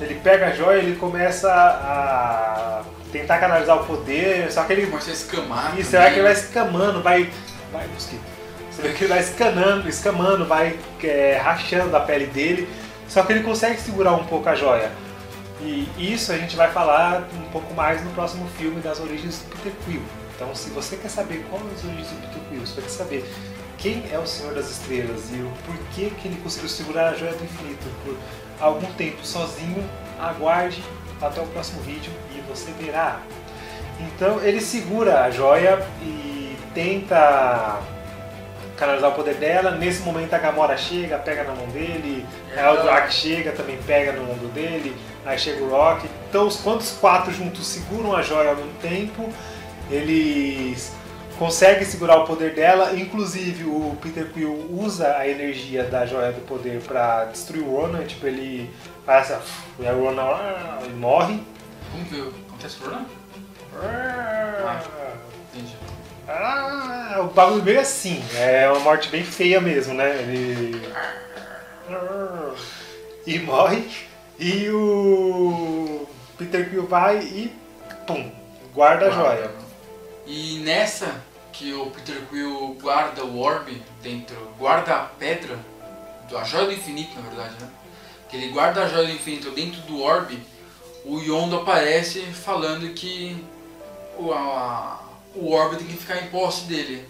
Ele pega a joia, ele começa a tentar canalizar o poder, só que ele Começa a escamar. e vai que ele vai escamando, vai. Vai, mosquito. Você vê que ele vai escanando, escamando, vai é, rachando a pele dele. Só que ele consegue segurar um pouco a joia. E isso a gente vai falar um pouco mais no próximo filme das origens do Peter Quill. Então, se você quer saber quais as origens do Peter Quill, se você quer saber quem é o Senhor das Estrelas e o porquê que ele conseguiu segurar a joia do infinito por algum tempo sozinho, aguarde até o próximo vídeo e você verá. Então ele segura a joia e tenta canalizar o poder dela. Nesse momento a Gamora chega, pega na mão dele, É, ela- Drax chega, também pega no ombro dele, aí chega o Rock. Então os quantos quatro juntos seguram a joia ao mesmo tempo, eles conseguem segurar o poder dela. Inclusive o Peter Quill usa a energia da joia do poder para destruir o Ronan, tipo ele faz essa, e o Ronan morre. Vamos ver o que acontece com o Ronan? Ah. Ah, o bagulho meio assim. É uma morte bem feia mesmo, né? Ele. E morre. E o Peter Quill vai e. pum! Guarda a joia. E nessa que o Peter Quill guarda o orbe dentro, guarda a pedra, a joia do infinito na verdade, né? Que ele guarda a joia do infinito dentro do orbe, o Yondo aparece falando que o, a, o orbe tem que ficar em posse dele.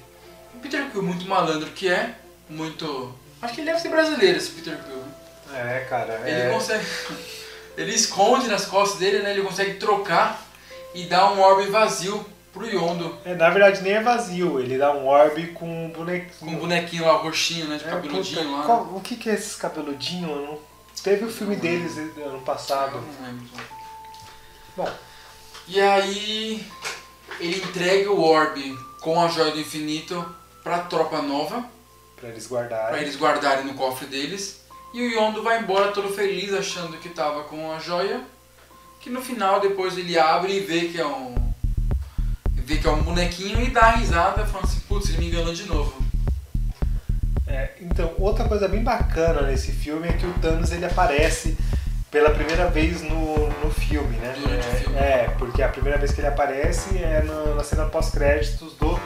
O Peter Quill, muito malandro que é, muito. Acho que ele deve ser brasileiro esse Peter Quill. né? É, cara. Ele é- consegue. Ele esconde nas costas dele, né? Ele consegue trocar e dar um orbe vazio pro Yondo. é, na verdade, nem é vazio. Ele dá um orbe com um Com bonequinho. um bonequinho lá, roxinho, né? De É, cabeludinho puta, lá. qual- o que, que é esses cabeludinhos? Eu não- Teve o filme deles ano passado. Não lembro. Bom, E aí ele entrega o orbe com a joia do infinito pra tropa nova, pra eles guardarem. pra eles guardarem no cofre deles. E o Yondo vai embora todo feliz, achando que tava com a joia. Que no final depois ele abre e vê que é um. Vê que é um bonequinho e dá a risada, falando assim, putz, ele me enganou de novo. É, então, outra coisa bem bacana nesse filme é que o Thanos ele aparece pela primeira vez no, no filme, né? Durante o é, filme. é, porque a primeira vez que ele aparece é na, na cena pós-créditos do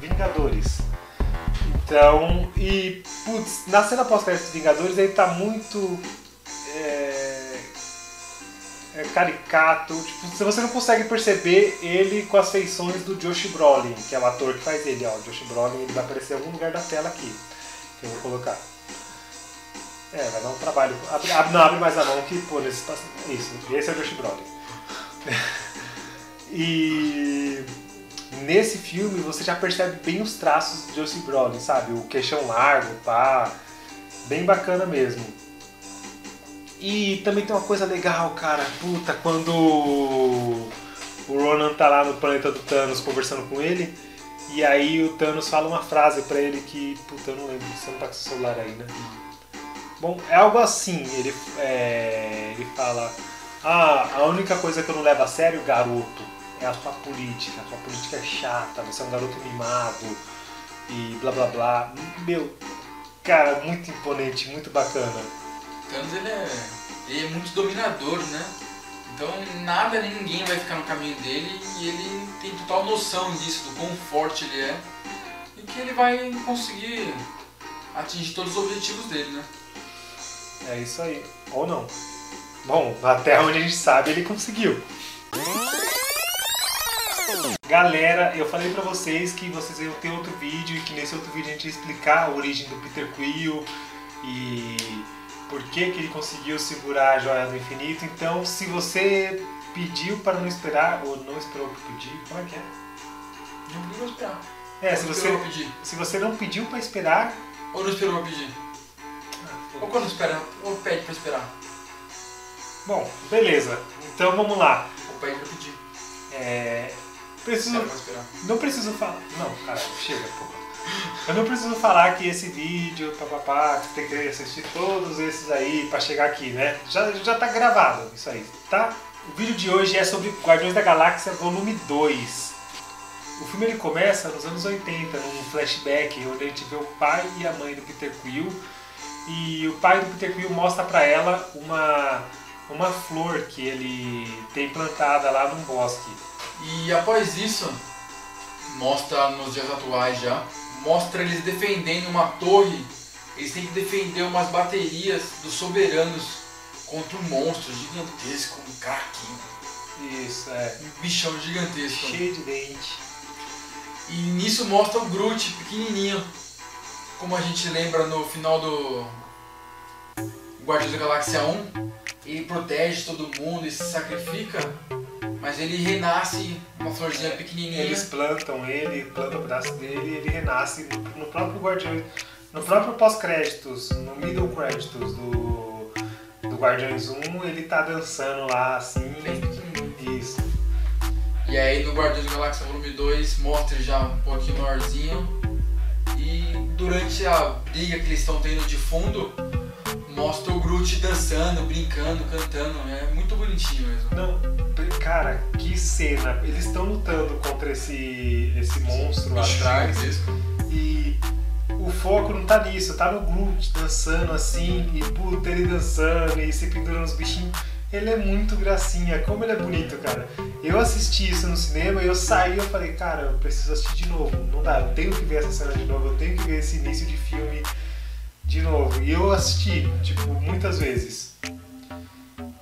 Vingadores. Então, e, putz, na cena pós-créditos do Vingadores ele tá muito. É, é caricato, tipo, se você não consegue perceber ele com as feições do Josh Brolin, que é o ator que faz ele, ó, o Josh Brolin, ele vai aparecer em algum lugar da tela aqui, que eu vou colocar. É, vai dar um trabalho. Abre, abre- não, abre mais a mão que, pô, nesse espaço. Isso, esse é o Josh Brolin. e nesse filme você já percebe bem os traços do Josh Brolin, sabe? O queixão largo, pá. Bem bacana mesmo. E também tem uma coisa legal, cara. Puta, quando o Ronan tá lá no planeta do Thanos conversando com ele. E aí o Thanos fala uma frase pra ele que. Puta, eu não lembro. Você não tá com seu celular aí, né? Bom, é algo assim. Ele, é, ele fala: Ah, a única coisa que eu não levo a sério, garoto, é a sua política. A sua política é chata, você é um garoto mimado e blá blá blá. Meu, cara, muito imponente, muito bacana. Thanos ele é, ele é muito dominador, né? Então nada nem ninguém vai ficar no caminho dele e ele tem total noção disso, do quão forte ele é e que ele vai conseguir atingir todos os objetivos dele, né? É isso aí. Ou não. Bom, até onde a gente sabe ele conseguiu. Galera, eu falei pra vocês que vocês iam ter outro vídeo e que nesse outro vídeo a gente ia explicar a origem do Peter Quill e por que, que ele conseguiu segurar a joia do infinito. Então, se você pediu para não esperar, ou não esperou para pedir, como é que é? Não podia esperar. É, se você, pra se você não pediu para esperar. Ou não esperou pra pedir. Ou quando espera, ou pede pra esperar. Bom, beleza. Então vamos lá. Ou pede pra pedir. É, preciso, Espera pra esperar. não preciso falar. Não, caralho, chega. Eu não preciso falar que esse vídeo, papapá, que tem que assistir todos esses aí pra chegar aqui, né? Já, já tá gravado isso aí, tá? O vídeo de hoje é sobre Guardiões da Galáxia Volume 2. O filme ele começa nos anos 80, num flashback, onde a gente vê o pai e a mãe do Peter Quill. E o pai do Peter Quill mostra pra ela uma, uma flor que ele tem plantada lá num bosque. E após isso, mostra nos dias atuais já, mostra eles defendendo uma torre. Eles têm que defender umas baterias dos soberanos contra um monstro gigantesco, um craquinho, Isso, é. um bichão gigantesco. Cheio de dente. E nisso mostra o Groot pequenininho, como a gente lembra no final do Guardiões da Galáxia 1. Ele protege todo mundo e se sacrifica, mas ele renasce uma florzinha pequenininha. Eles plantam ele, plantam o pedaço dele e ele renasce no, próprio Guardiões. No próprio pós-créditos, no middle créditos do, do Guardiões 1, ele tá dançando lá assim. Bem pequenininho. Isso. E aí no Guardiões da Galáxia Volume 2 mostra já um pouquinho maiorzinho. E durante a briga que eles estão tendo de fundo, mostra o Groot dançando, brincando, cantando. É muito bonitinho mesmo. Não, cara, que cena. Eles estão lutando contra esse, esse monstro lá atrás. E o foco não tá nisso, tá no Groot dançando assim, e puta, ele dançando e se pendurando nos bichinhos. Ele é muito gracinha, como ele é bonito, cara. Eu assisti isso no cinema e eu saí e eu falei, cara, eu preciso assistir de novo. Não dá, eu tenho que ver essa cena de novo, eu tenho que ver esse início de filme de novo. E eu assisti, tipo, muitas vezes.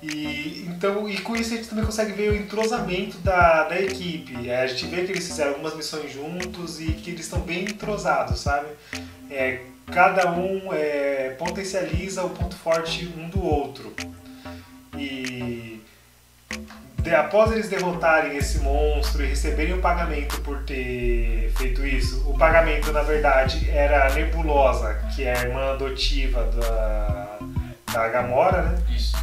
E, então, e com isso a gente também consegue ver o entrosamento da, da equipe. É, a gente vê que eles fizeram algumas missões juntos e que eles estão bem entrosados, sabe? É, cada um é, potencializa o ponto forte um do outro. E de- após eles derrotarem esse monstro e receberem o pagamento por ter feito isso, o pagamento na verdade era a Nebulosa, que é a irmã adotiva da, da Gamora, né? Isso.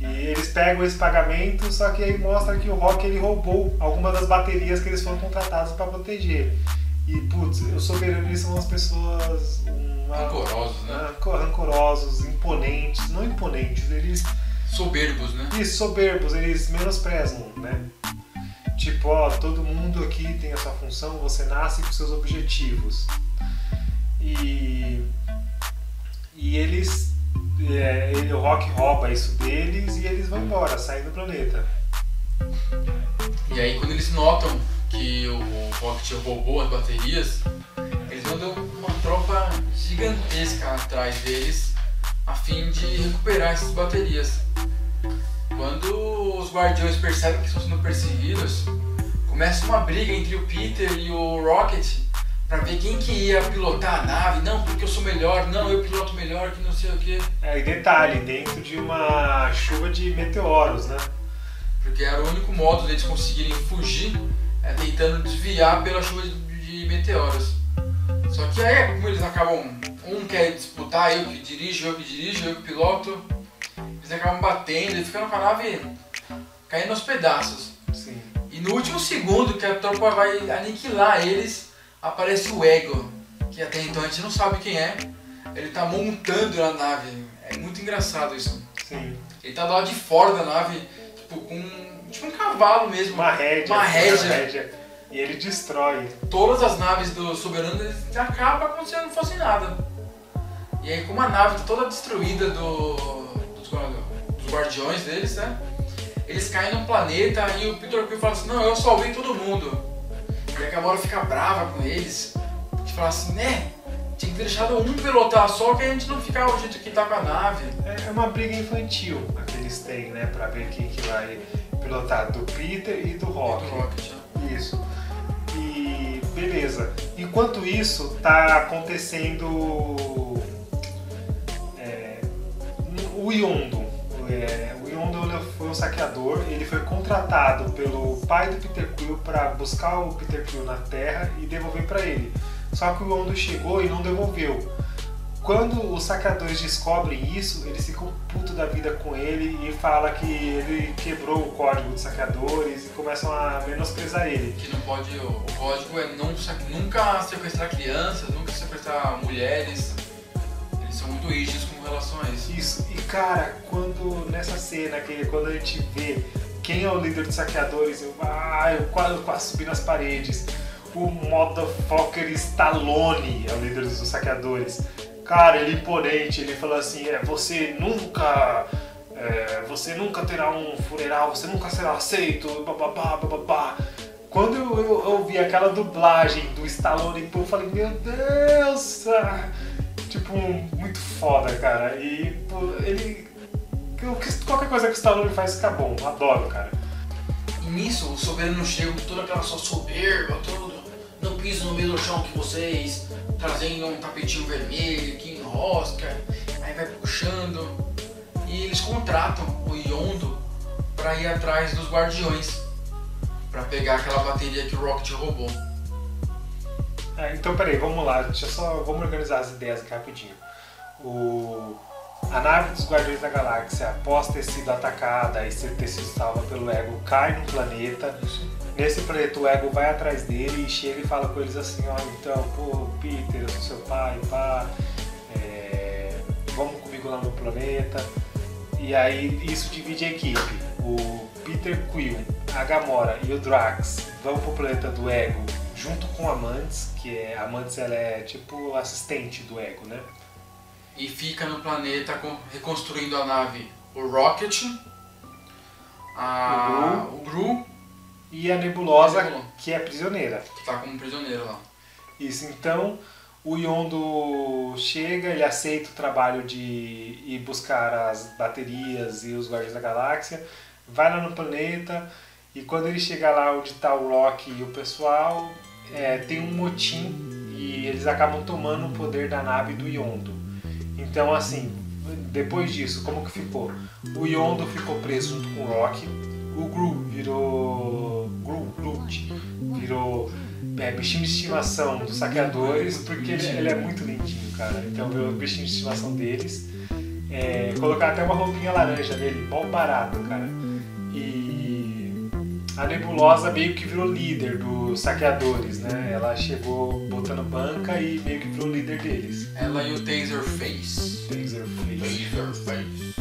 E eles pegam esse pagamento, só que aí mostra que o Rock ele roubou algumas das baterias que eles foram contratados para proteger. E putz, os soberanos eles são umas pessoas uma, Rancorosos, né? rancor- rancorosos, imponentes, não imponentes, eles Soberbos, né? isso, soberbos, eles menosprezam, né? Tipo, ó, todo mundo aqui tem a sua função, você nasce com seus objetivos. E, e eles. é, ele- o Rock rouba isso deles e eles vão embora, saem do planeta. E aí quando eles notam que o Rocket roubou as baterias, eles mandam uma tropa gigantesca atrás deles a fim de recuperar essas baterias. Quando os guardiões percebem que estão sendo perseguidos, começa uma briga entre o Peter e o Rocket pra ver quem que ia pilotar a nave. Não, porque eu sou melhor. Não, eu piloto melhor que não sei o que. É, e detalhe, dentro de uma chuva de meteoros, né? Porque era o único modo deles conseguirem fugir é tentando desviar pela chuva de meteoros. Só que aí, como eles acabam. Um quer disputar, eu que dirijo, eu que dirijo, eu que piloto. Eles acabam batendo e ficando com a nave caindo aos pedaços. Sim. E no último segundo que a tropa vai aniquilar eles, aparece o Ego, que até então a gente não sabe quem é. Ele tá montando a nave. É muito engraçado isso. Sim. Ele tá do lado de fora da nave, tipo, com tipo um cavalo mesmo. Uma rédea. Uma rédea. rédea. E ele destrói. Todas as naves do soberano acabam como se não fosse nada. E aí como a nave tá toda destruída do, dos, dos guardiões deles, né? Eles caem num planeta e o Peter Quill fala assim, não, eu salvei todo mundo. E a Gamora fica brava com eles. E fala assim, né? Tinha que ter deixado um pilotar só que a gente não ficar o jeito que tá com a nave. É uma briga infantil que eles têm, né? Pra ver quem que vai pilotar, do Peter e. Do Rocket, né? Isso. Beleza. Enquanto isso, tá acontecendo. é, o Yondo. É, o Yondo foi um saqueador, ele foi contratado pelo pai do Peter Quill para buscar o Peter Quill na Terra e devolver para ele. Só que o Yondo chegou e não devolveu. Quando os saqueadores descobrem isso, eles ficam puto da vida com ele e fala que ele quebrou o código dos saqueadores e começam a menosprezar ele. Que não pode. O, código é não, nunca sequestrar crianças, nunca sequestrar mulheres. Eles são muito rígidos com relação a isso. Isso, e cara, quando nessa cena, que, quando a gente vê quem é o líder dos saqueadores, eu, ah, eu quase, quase subi nas paredes. O motherfucker Stallone é o líder dos saqueadores. Cara, ele imponente, ele falou assim, é, você nunca. é, você nunca terá um funeral, você nunca será aceito, bababá, bababá. Quando eu, eu, eu vi aquela dublagem do Stallone, eu falei, meu Deus! ah, tipo, muito foda, cara. E pô, ele. Qualquer coisa que o Stallone faz fica bom, adoro, cara. E nisso, o soberano chega com toda aquela sua soberba, todo. Não piso no meio do chão que vocês, trazendo um tapetinho vermelho que enrosca, aí vai puxando. E eles contratam o Yondo pra ir atrás dos guardiões, pra pegar aquela bateria que o Rocket roubou. Ah, então, peraí, vamos lá, deixa eu só. Vamos organizar as ideias aqui rapidinho. O, a nave dos Guardiões da Galáxia, após ter sido atacada e ser- ter sido salva pelo Ego, cai no planeta. Nesse planeta, o Ego vai atrás dele e chega e fala com eles assim: Ó, então, pô, Peter, eu sou seu pai, pá, é, vamos comigo lá no planeta. E aí, isso divide a equipe. O Peter Quill, a Gamora e o Drax vão pro planeta do Ego junto com a Mantis, que é, a Mantis ela é tipo assistente do Ego, né? E fica no planeta reconstruindo a nave o Rocket, a, o Gru, a Nebulosa, E a Nebulosa. que é prisioneira. que tá como prisioneiro lá. Isso, então o Yondo chega, ele aceita o trabalho de ir buscar as baterias e os Guardiões da Galáxia, vai lá no planeta e quando ele chega lá onde está o Rock e o pessoal, é, tem um motim e eles acabam tomando o poder da nave do Yondo. Então assim, depois disso, como que ficou? O Yondo ficou preso junto com o Rock, o Gru virou. Gru, Groot, virou é, bichinho de estimação dos saqueadores, porque ele, ele é muito lindinho, cara. Então virou bichinho de estimação deles. É, colocar até uma roupinha laranja nele, bom barato, cara. E a nebulosa meio que virou líder dos saqueadores, né? Ela chegou botando banca e meio que virou líder deles. Ela e o Taserface. Taserface. Taserface.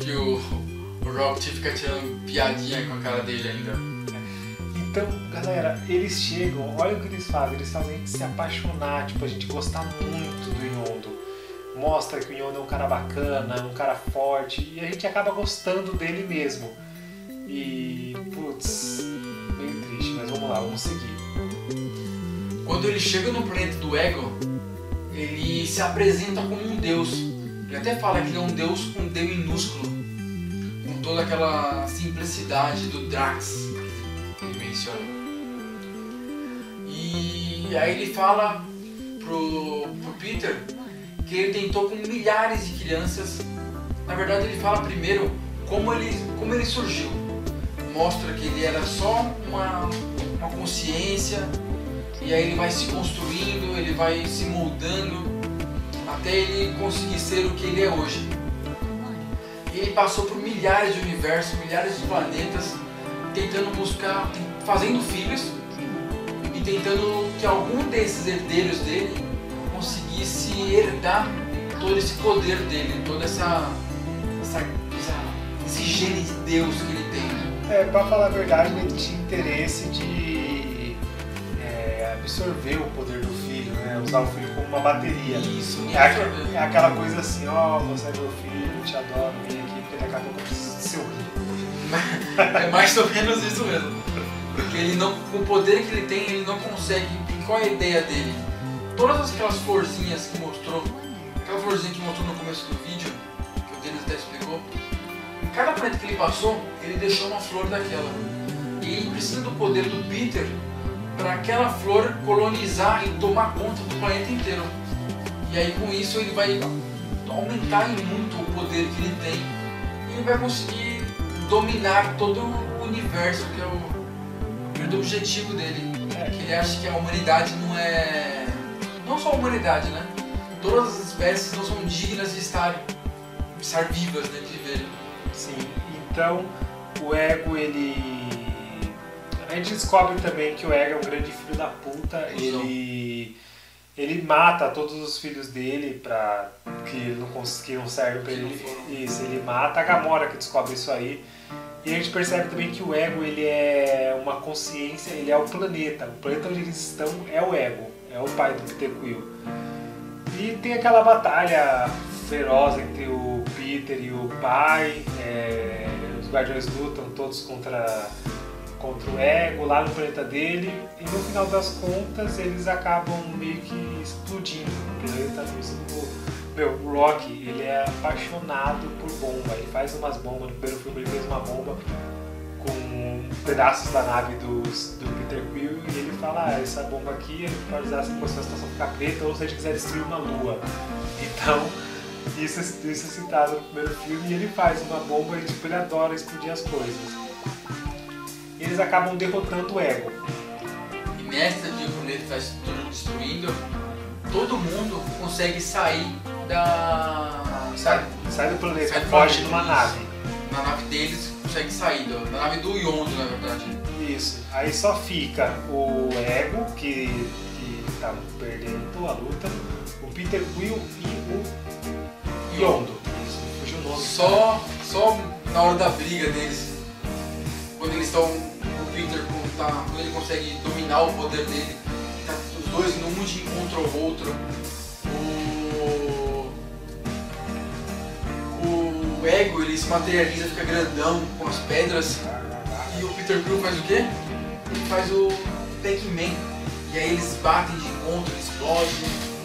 Que o, o Rocket fica tirando piadinha com a cara dele ainda. Então, galera, eles chegam, olha o que eles fazem, eles fazem a gente se apaixonar, tipo, a gente gostar muito do Yondo. Mostra que o Yondo é um cara bacana, um cara forte, e a gente acaba gostando dele mesmo. E, putz, meio triste, mas vamos lá, vamos seguir. Quando ele chega no planeta do Ego, ele se apresenta como um deus. Ele até fala que ele é um deus com D minúsculo, toda aquela simplicidade do Drax que ele menciona. E aí ele fala pro, pro Peter que ele tentou com milhares de crianças. Na verdade, ele fala primeiro como ele, como ele surgiu. Mostra que ele era só uma, uma consciência e aí ele vai se construindo, ele vai se moldando até ele conseguir ser o que ele é hoje. E ele passou por milhares de universos, milhares de planetas, tentando buscar, fazendo filhos e tentando que algum desses herdeiros dele conseguisse herdar todo esse poder dele, toda essa, essa, essa esse gene de Deus que ele tem. né? É, pra falar a verdade, ele tinha interesse de é, absorver o poder do filho, né? Usar o filho como uma bateria. Isso, É, é aquela coisa assim, ó, você é meu filho, te adoro, daqui a eu preciso do seu rico. É mais ou menos isso mesmo. Porque ele não, com o poder que ele tem, ele não consegue. Qual é a ideia dele? Todas aquelas florzinhas que mostrou, aquela florzinha que mostrou no começo do vídeo, que o Denis até explicou, cada planeta que ele passou, ele deixou uma flor daquela. E ele precisa do poder do Peter para aquela flor colonizar e tomar conta do planeta inteiro. E aí com isso ele vai aumentar muito o poder que ele tem ele vai conseguir dominar todo o universo que é o grande objetivo dele. É. Que ele acha que a humanidade não é. Não só a humanidade, né? Todas as espécies não são dignas de estar, de estar vivas, né? De viver. Sim, então o ego ele. A gente descobre também que o ego é um grande filho da puta. Ele. Ele mata todos os filhos dele pra. que não, que não servem não ele. foram. Isso, ele mata a Gamora que descobre isso aí. E a gente percebe também que o ego ele é uma consciência, ele é o planeta. O planeta onde eles estão é o ego, é o pai do Peter Quill. E tem aquela batalha feroz entre o Peter e o pai. é, os Guardiões lutam todos contra, contra o ego lá no planeta dele. E no final das contas eles acabam meio que explodindo. O planeta o, meu, o Rock, ele é apaixonado por bomba. Ele faz umas bombas. No primeiro filme ele fez uma bomba com pedaços da nave dos, do Peter Quill e ele fala, ah, essa bomba aqui ele pode usar se a situação ficar preta ou se a gente quiser destruir uma lua. Então, isso, é- isso é citado no primeiro filme e ele faz uma bomba e tipo, ele adora explodir as coisas. Eles acabam derrotando o ego. E nessa de o planeta está se todo destruindo, todo mundo consegue sair da. Sai, sai do planeta, Sai do foge planeta, numa isso. nave. Na nave deles, consegue sair, do- na nave do Yondo, na verdade. Isso. Aí só fica o Ego, que, que tá perdendo a luta, o Peter Quill e o Yondo. Isso, fugiu o nome. Só, só na hora da briga deles, quando eles estão. Peter tá, ele consegue dominar o poder dele, tá os dois num de contra o outro. O. O ego ele se materializa, fica grandão com as pedras. E o Peter Quill faz o quê? Ele faz o Pac-Man. E aí eles batem de encontro, ele explode.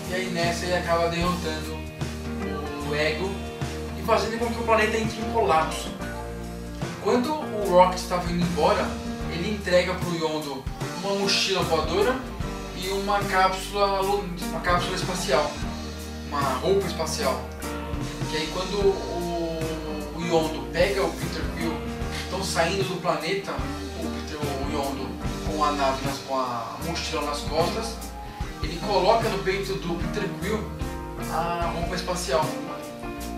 E aí nessa ele acaba derrotando o Ego e fazendo com que o planeta entre em colapso. Quando o Rocket estava indo embora, ele entrega para o Yondo uma mochila voadora e uma cápsula, uma cápsula espacial, uma roupa espacial. Que aí quando o, o Yondo pega o Peter Quill, estão saindo do planeta, o Peter o Yondo com a nave, nas, com a mochila nas costas, ele coloca no peito do Peter Quill a roupa espacial,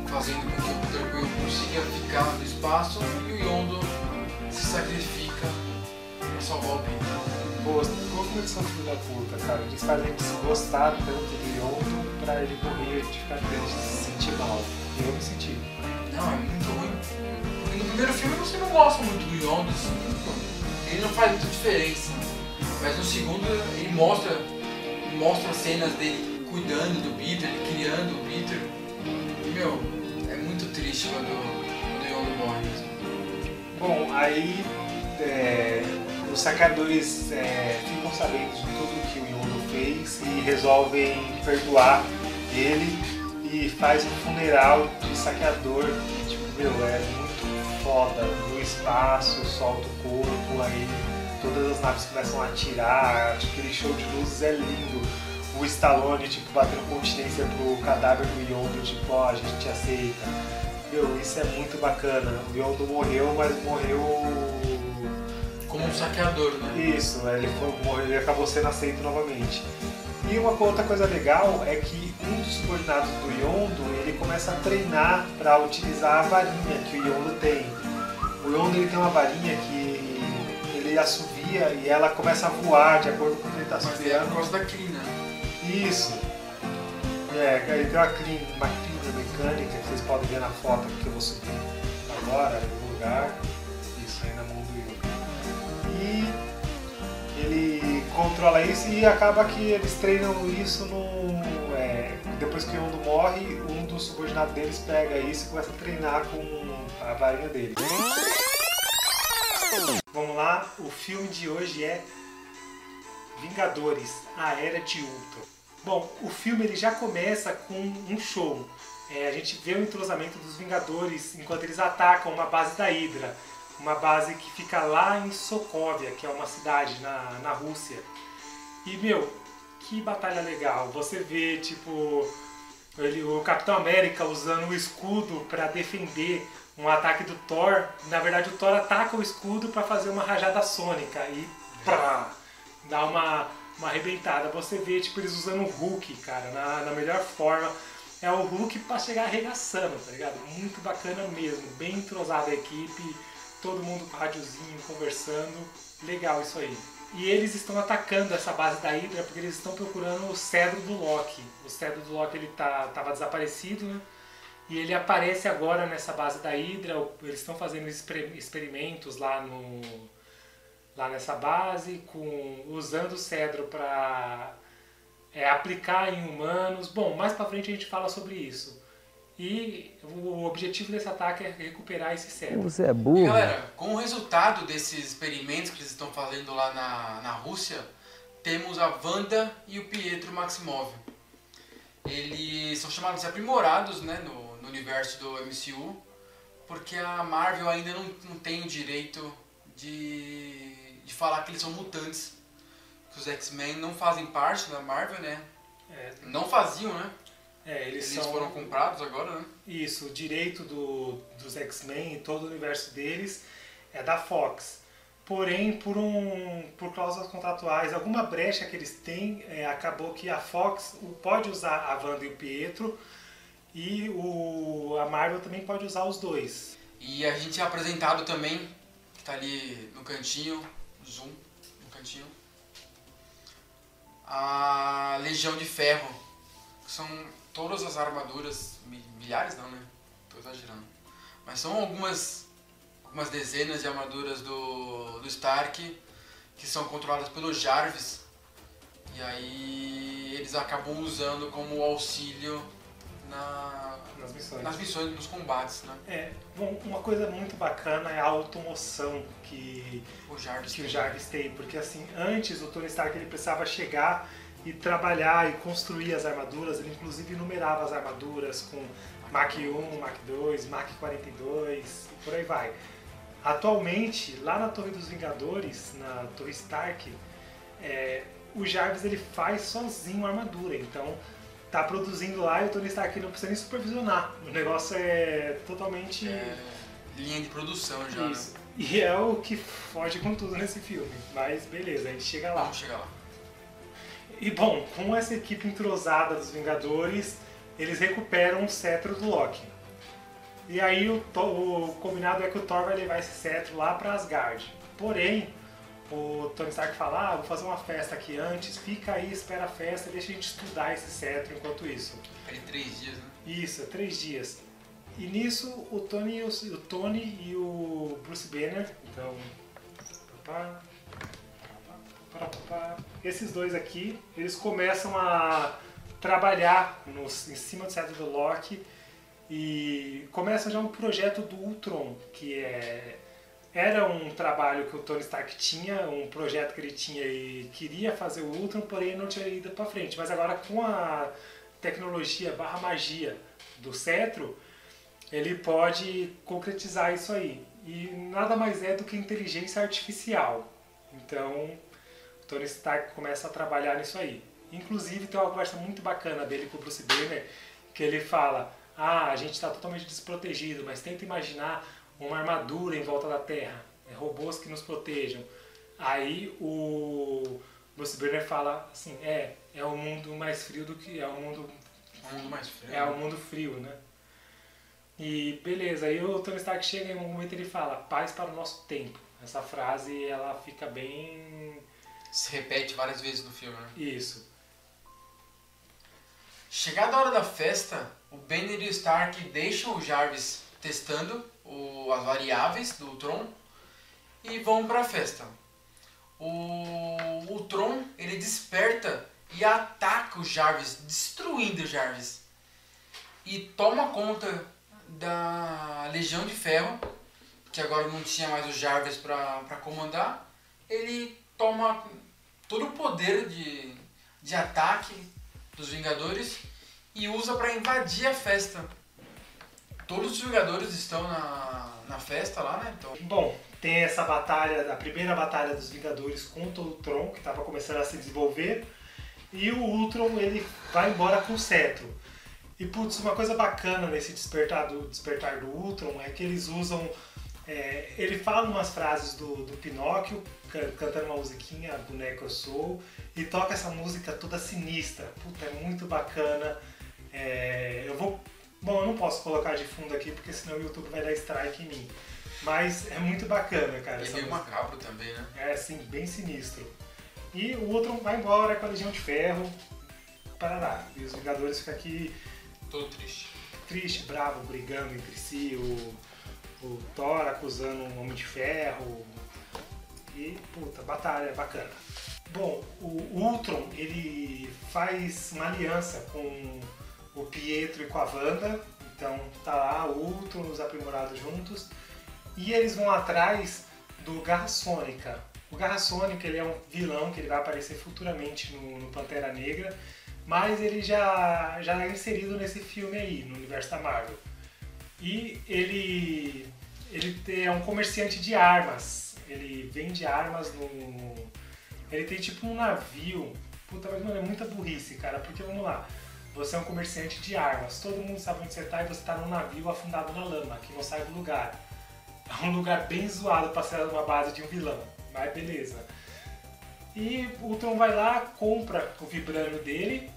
fazendo com que o Peter Quill consiga ficar no espaço e o Yondo se sacrifica para salvar o Peter. Pô, como eles são filho da puta, cara? Eles fazem gente gostar tanto do Yondo pra ele morrer e gente ficar triste, se sentir mal. E eu me senti. Não, é muito ruim. No primeiro filme você não gosta muito do Yondo, assim, ele não faz muita diferença. Mas no segundo ele mostra, ele mostra cenas dele cuidando do Peter, ele criando o Peter. E meu, é muito triste quando, quando o Yondo morre mesmo. Bom, aí é, os saqueadores é, ficam sabendo de tudo que o Yondo fez e resolvem perdoar ele e faz um funeral de saqueador que, tipo, meu, é muito foda. No espaço, solta o corpo, aí todas as naves começam a atirar, tipo, aquele show de luzes é lindo. O Stallone, tipo, batendo continência pro cadáver do Yondo, tipo, ó, a gente te aceita. Meu, isso é muito bacana. O Yondo morreu, mas morreu. Como um saqueador, né? Isso, ele, foi, ele acabou sendo aceito novamente. E uma outra coisa legal é que um dos subordinados do Yondo ele começa a treinar para utilizar a varinha que o Yondo tem. O Yondo ele tem uma varinha que ele assovia e ela começa a voar de acordo com o que ele está Mas é por assoviando. causa da crina. Isso. É, aí tem uma crina, uma crina mecânica que vocês podem ver na foto que eu vou subir agora, no lugar. E ele controla isso e acaba que eles treinam isso no. é, depois que Yondo morre, um dos subordinados deles pega isso e começa a treinar com a varinha dele. Vamos lá, o filme de hoje é Vingadores, a Era de Ultron. Bom, o filme ele já começa com um show. É, a gente vê o entrosamento dos Vingadores enquanto eles atacam uma base da Hydra. Uma base que fica lá em Sokovia, que é uma cidade na, na Rússia. E, meu, que batalha legal. Você vê, tipo, ele, o Capitão América usando o escudo para defender um ataque do Thor. Na verdade, o Thor ataca o escudo para fazer uma rajada sônica e pá, dá uma, uma arrebentada. Você vê tipo, eles usando o Hulk, cara, na, na melhor forma. É o Hulk para chegar arregaçando, tá ligado? Muito bacana mesmo, bem entrosada a equipe, todo mundo com rádiozinho conversando. Legal isso aí. E eles estão atacando essa base da Hydra porque eles estão procurando o cedro do Loki. O cedro do Loki ele tá, tava desaparecido, né? E ele aparece agora nessa base da Hydra. Eles estão fazendo exper- experimentos lá no lá nessa base, com usando o cedro para aplicar em humanos. Bom, mais para frente a gente fala sobre isso. E o objetivo desse ataque é recuperar esse cedro. Você é E burro. galera, com o resultado desses experimentos que eles estão fazendo lá na, na Rússia, temos a Wanda e o Pietro Maximov. Eles são chamados de aprimorados né, no, no universo do MCU, porque a Marvel ainda não, não tem o direito de, de falar que eles são mutantes. Que os X-Men não fazem parte da Marvel, né? É, Não faziam, né? É, eles, Eles são foram comprados agora, né? Isso, o direito do, dos X-Men e todo o universo deles é da Fox. Porém, por, um, por cláusulas contratuais, alguma brecha que eles têm, é, acabou que a Fox pode usar a Wanda e o Pietro e o, a Marvel também pode usar os dois. E a gente é apresentado também, que tá ali no cantinho, zoom, no cantinho, a Legião de Ferro, que são todas as armaduras, mi- milhares não, né? Tô exagerando. Mas são algumas, algumas dezenas de armaduras do, do Stark, que são controladas pelo Jarvis, e aí eles acabam usando como auxílio na, Nas missões. nas missões, nos combates, né? É, bom, uma coisa muito bacana é a automoção que O Jarvis. que o Jarvis tem, porque assim, antes o Tony Stark ele precisava chegar e trabalhar e construir as armaduras, ele inclusive numerava as armaduras com Mach 1, Mach 2, Mach 42 e por aí vai. Atualmente, lá na Torre dos Vingadores, na Torre Stark, é, o Jarvis ele faz sozinho a armadura, então tá produzindo lá e o Tony Stark não precisa nem supervisionar. O negócio é totalmente É, linha de produção já, isso. né? E é o que foge com tudo nesse filme. Mas beleza, a gente chega lá. Vamos chegar lá. E bom, com essa equipe entrosada dos Vingadores, eles recuperam o cetro do Loki. E aí o, o combinado é que o Thor vai levar esse cetro lá para Asgard. Porém, o Tony Stark fala, ah, vou fazer uma festa aqui antes, fica aí, espera a festa, deixa a gente estudar esse cetro enquanto isso. De três dias, né? Isso, é três dias. E nisso o Tony, e o, o Tony e o Bruce Banner, então. pá, esses dois aqui, eles começam a trabalhar no, em cima do cetro do Loki e começam já um projeto do Ultron, que é. Era um trabalho que o Tony Stark tinha, um projeto que ele tinha e queria fazer o Ultron, porém não tinha ido para frente. Mas agora com a tecnologia barra magia do cetro, ele pode concretizar isso aí. E nada mais é do que inteligência artificial. Então, Tony Stark começa a trabalhar nisso aí. Inclusive, tem uma conversa muito bacana dele com o Bruce Banner, que ele fala: Ah, a gente está totalmente desprotegido, mas tenta imaginar uma armadura em volta da Terra, é, robôs que nos protejam. Aí o Bruce Banner fala assim: É, é um mundo mais frio do que. É um mundo Um mundo mais frio. é o mundo frio, né? E beleza, aí o Tony Stark chega em um momento e ele fala, paz para o nosso tempo. Essa frase, ela fica bem... Se repete várias vezes no filme, né? Isso. Chegada a hora da festa, o Banner e o Stark deixam o Jarvis testando o- as variáveis do Tron e vão pra festa. O, o Tron, ele desperta e ataca o Jarvis, destruindo o Jarvis. E toma conta da Legião de Ferro, que agora não tinha mais o Jarvis pra comandar. Ele toma todo o poder de, de ataque dos Vingadores e usa pra invadir a festa. Todos os Vingadores estão na, na festa lá, né? Então, Bom, tem essa batalha, a primeira batalha dos Vingadores contra o Ultron, que estava começando a se desenvolver. E o Ultron, ele vai embora com o cetro. E putz, uma coisa bacana nesse despertar do, despertar do Ultron é que eles usam. é, ele fala umas frases do, do Pinóquio, cantando uma musiquinha, Boneco Eu Sou, e toca essa música toda sinistra. Puta, é muito bacana. É, eu vou. Bom, eu não posso colocar de fundo aqui porque senão o YouTube vai dar strike em mim. Mas é muito bacana, cara. É meio música. macabro também, né? É, assim, bem sinistro. E o Ultron vai embora com a Legião de Ferro. Parará. E os Vingadores ficam aqui Todo triste. triste, bravo, brigando entre si. O, o Thor acusando o Homem de Ferro. E, puta, batalha bacana. Bom, o Ultron, ele faz uma aliança com o Pietro e com a Wanda. Então tá lá o Ultron, os aprimorados juntos. E eles vão atrás do Garra Sônica. O Garra Sônica ele é um vilão que ele vai aparecer futuramente no, no Pantera Negra, mas ele já, já é inserido nesse filme aí, no universo da Marvel. E ele, ele é um comerciante de armas. Ele vende armas no. Ele tem tipo um navio. Puta, mas mano, é muita burrice, cara, porque vamos lá. Você é um comerciante de armas, todo mundo sabe onde você tá e você tá num navio afundado na lama, que não sai do lugar. É um lugar bem zoado pra ser uma base de um vilão, mas beleza. E o Ultron vai lá, compra o vibrânio dele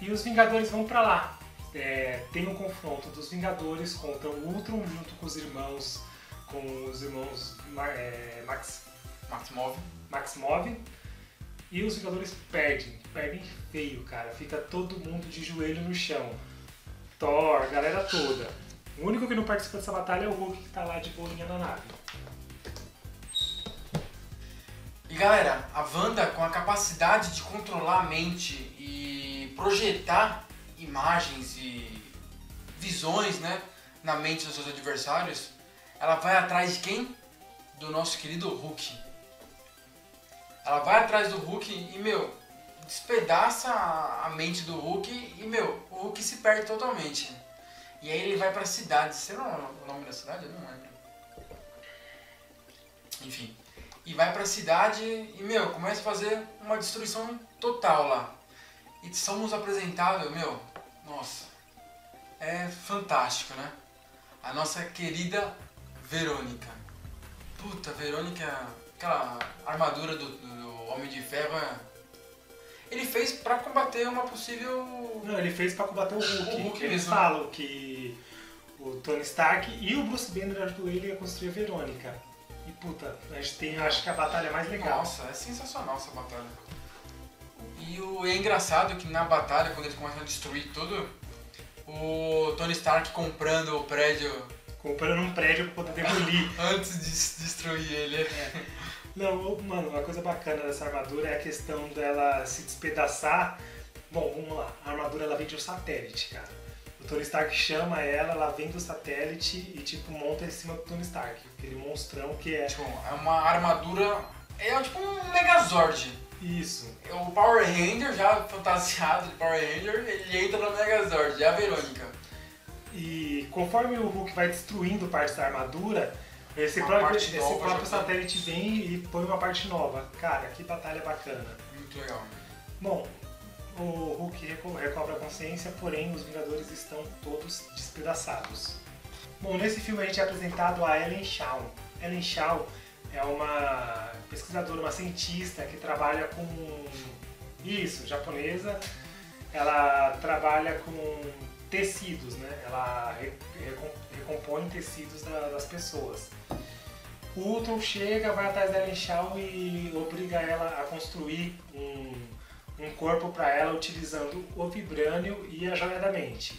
e os Vingadores vão pra lá. É, tem um confronto dos Vingadores contra o Ultron junto com os irmãos, com os irmãos é, Max, Maximov. Maximov. E os Vingadores perdem, perdem feio, cara. Fica todo mundo de joelho no chão. Thor, a galera toda. O único que não participa dessa batalha é o Hulk que tá lá de bolinha na nave. E galera, a Wanda com a capacidade de controlar a mente e projetar imagens e visões, né, na mente dos seus adversários, ela vai atrás de quem? Do nosso querido Hulk. Ela vai atrás do Hulk e, meu, despedaça a mente do Hulk e, meu, o Hulk se perde totalmente. E aí ele vai pra cidade. Você não o nome da cidade? Eu não lembro. Enfim. E vai pra cidade e, meu, começa a fazer uma destruição total lá. E somos apresentados, meu, nossa, é fantástico, né? A nossa querida Verônica. Puta, Verônica, aquela armadura do, do Homem de Ferro é... Ele fez pra combater uma possível... Não, ele fez pra combater o Hulk. O Hulk Eles mesmo. falam que o Tony Stark e o Bruce Banner ajudou ele a construir a Verônica. E puta, a gente tem, acho que a batalha mais legal. Nossa, é sensacional essa batalha. E o é engraçado que na batalha, quando eles começam a destruir tudo, o Tony Stark comprando o prédio Comprando um prédio pra poder demolir. antes de destruir ele. Não, ô, mano, uma coisa bacana dessa armadura é a questão dela se despedaçar. Bom, vamos lá. A armadura ela vem de um satélite, cara. O Tony Stark chama ela, ela vem do satélite e tipo monta em cima do Tony Stark. Aquele monstrão que é. Tipo, é uma armadura. É tipo um Megazord. Isso. O Power Ranger, já fantasiado de Power Ranger, ele entra no Megazord, é a Verônica. E conforme o Hulk vai destruindo partes da armadura, esse Uma próprio, parte esse próprio tá. satélite vem e põe uma parte nova. Cara, que batalha bacana. Muito legal. Bom, o Hulk reco- recobra a consciência, porém os Vingadores estão todos despedaçados. Bom, nesse filme a gente é apresentado a Ellen Shaw. Ellen Shaw é uma pesquisadora, uma cientista que trabalha com isso, japonesa. Ela trabalha com tecidos, né? Ela re- recom- recompõe tecidos da- das pessoas. O Ultron chega, vai atrás da Shaw e obriga ela a construir um, um corpo para ela utilizando o vibrânio e a joia da mente.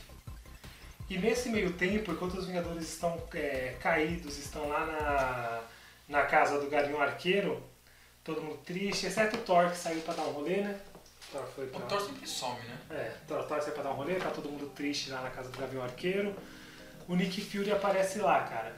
E nesse meio tempo, enquanto os Vingadores estão é, caídos, estão lá na, na casa do Gavião Arqueiro, todo mundo triste, exceto o Thor que saiu para dar um rolê, né? Thor foi O pra... Thor sempre some, né? É, Thor, Thor saiu pra dar um rolê, tá todo mundo triste lá na casa do Gavião Arqueiro. O Nick Fury aparece lá, cara.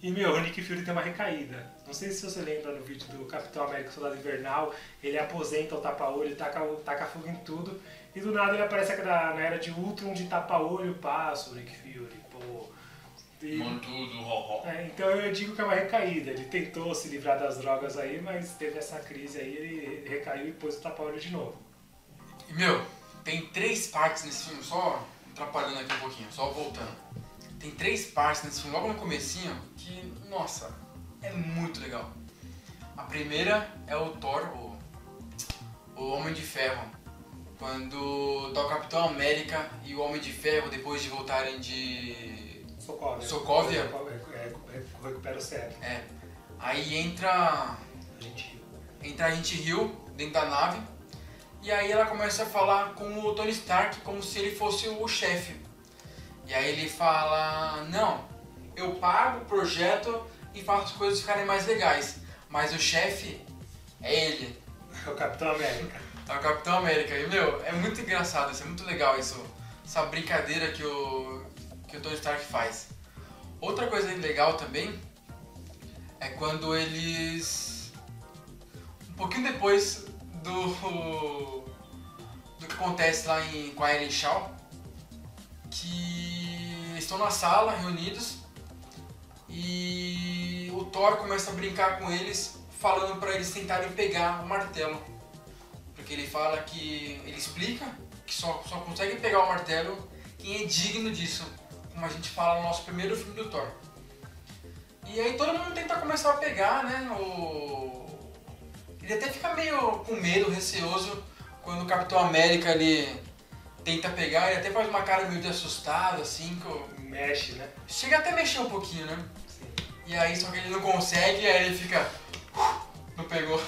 E, meu, o Nick Fury tem uma recaída. Não sei se você lembra no vídeo do Capitão América Soldado Invernal, ele aposenta o tapa-olho, taca, taca fogo em tudo, e do nada ele aparece na, na era de Ultron de tapa-olho, passa o Nick Fury, pô. E- tudo, ho, é, então eu digo que é uma recaída. Ele tentou se livrar das drogas aí, mas teve essa crise aí, ele recaiu e pôs o tapa-olho de novo. E meu, tem três partes nesse filme só, atrapalhando aqui um pouquinho, só voltando. Tem três partes nesse filme, logo no comecinho, que, nossa, é muito legal. A primeira é o Thor, o, o Homem de Ferro. Quando tá o Capitão América e o Homem de Ferro, depois de voltarem de... Sokovia. Sokovia? É, é, é, recupera o cérebro. É, aí entra A gente entra a gente Hill dentro da nave e aí ela começa a falar com o Tony Stark como se ele fosse o chefe. E aí ele fala: Não, eu pago o projeto e faço as coisas ficarem mais legais, mas o chefe é ele, é o Capitão América. é o Capitão América. E meu, é muito engraçado, isso é muito legal isso, essa brincadeira que o, que o Tony Stark faz. Outra coisa legal também é quando eles. Um pouquinho depois do. do que acontece lá em, com a Ellen Shaw, que estão na sala reunidos e o Thor começa a brincar com eles, falando para eles tentarem pegar o martelo. Porque ele fala que. ele explica que só, só consegue pegar o martelo quem é digno disso, como a gente fala no nosso primeiro filme do Thor. E aí todo mundo tenta começar a pegar, né? O... Ele até fica meio com medo, receoso, quando o Capitão América ele tenta pegar, ele até faz uma cara meio de assustado, assim, que o- Mexe, né? chega até a mexer um pouquinho, né? Sim. E aí só que ele não consegue, aí ele fica. Não pegou.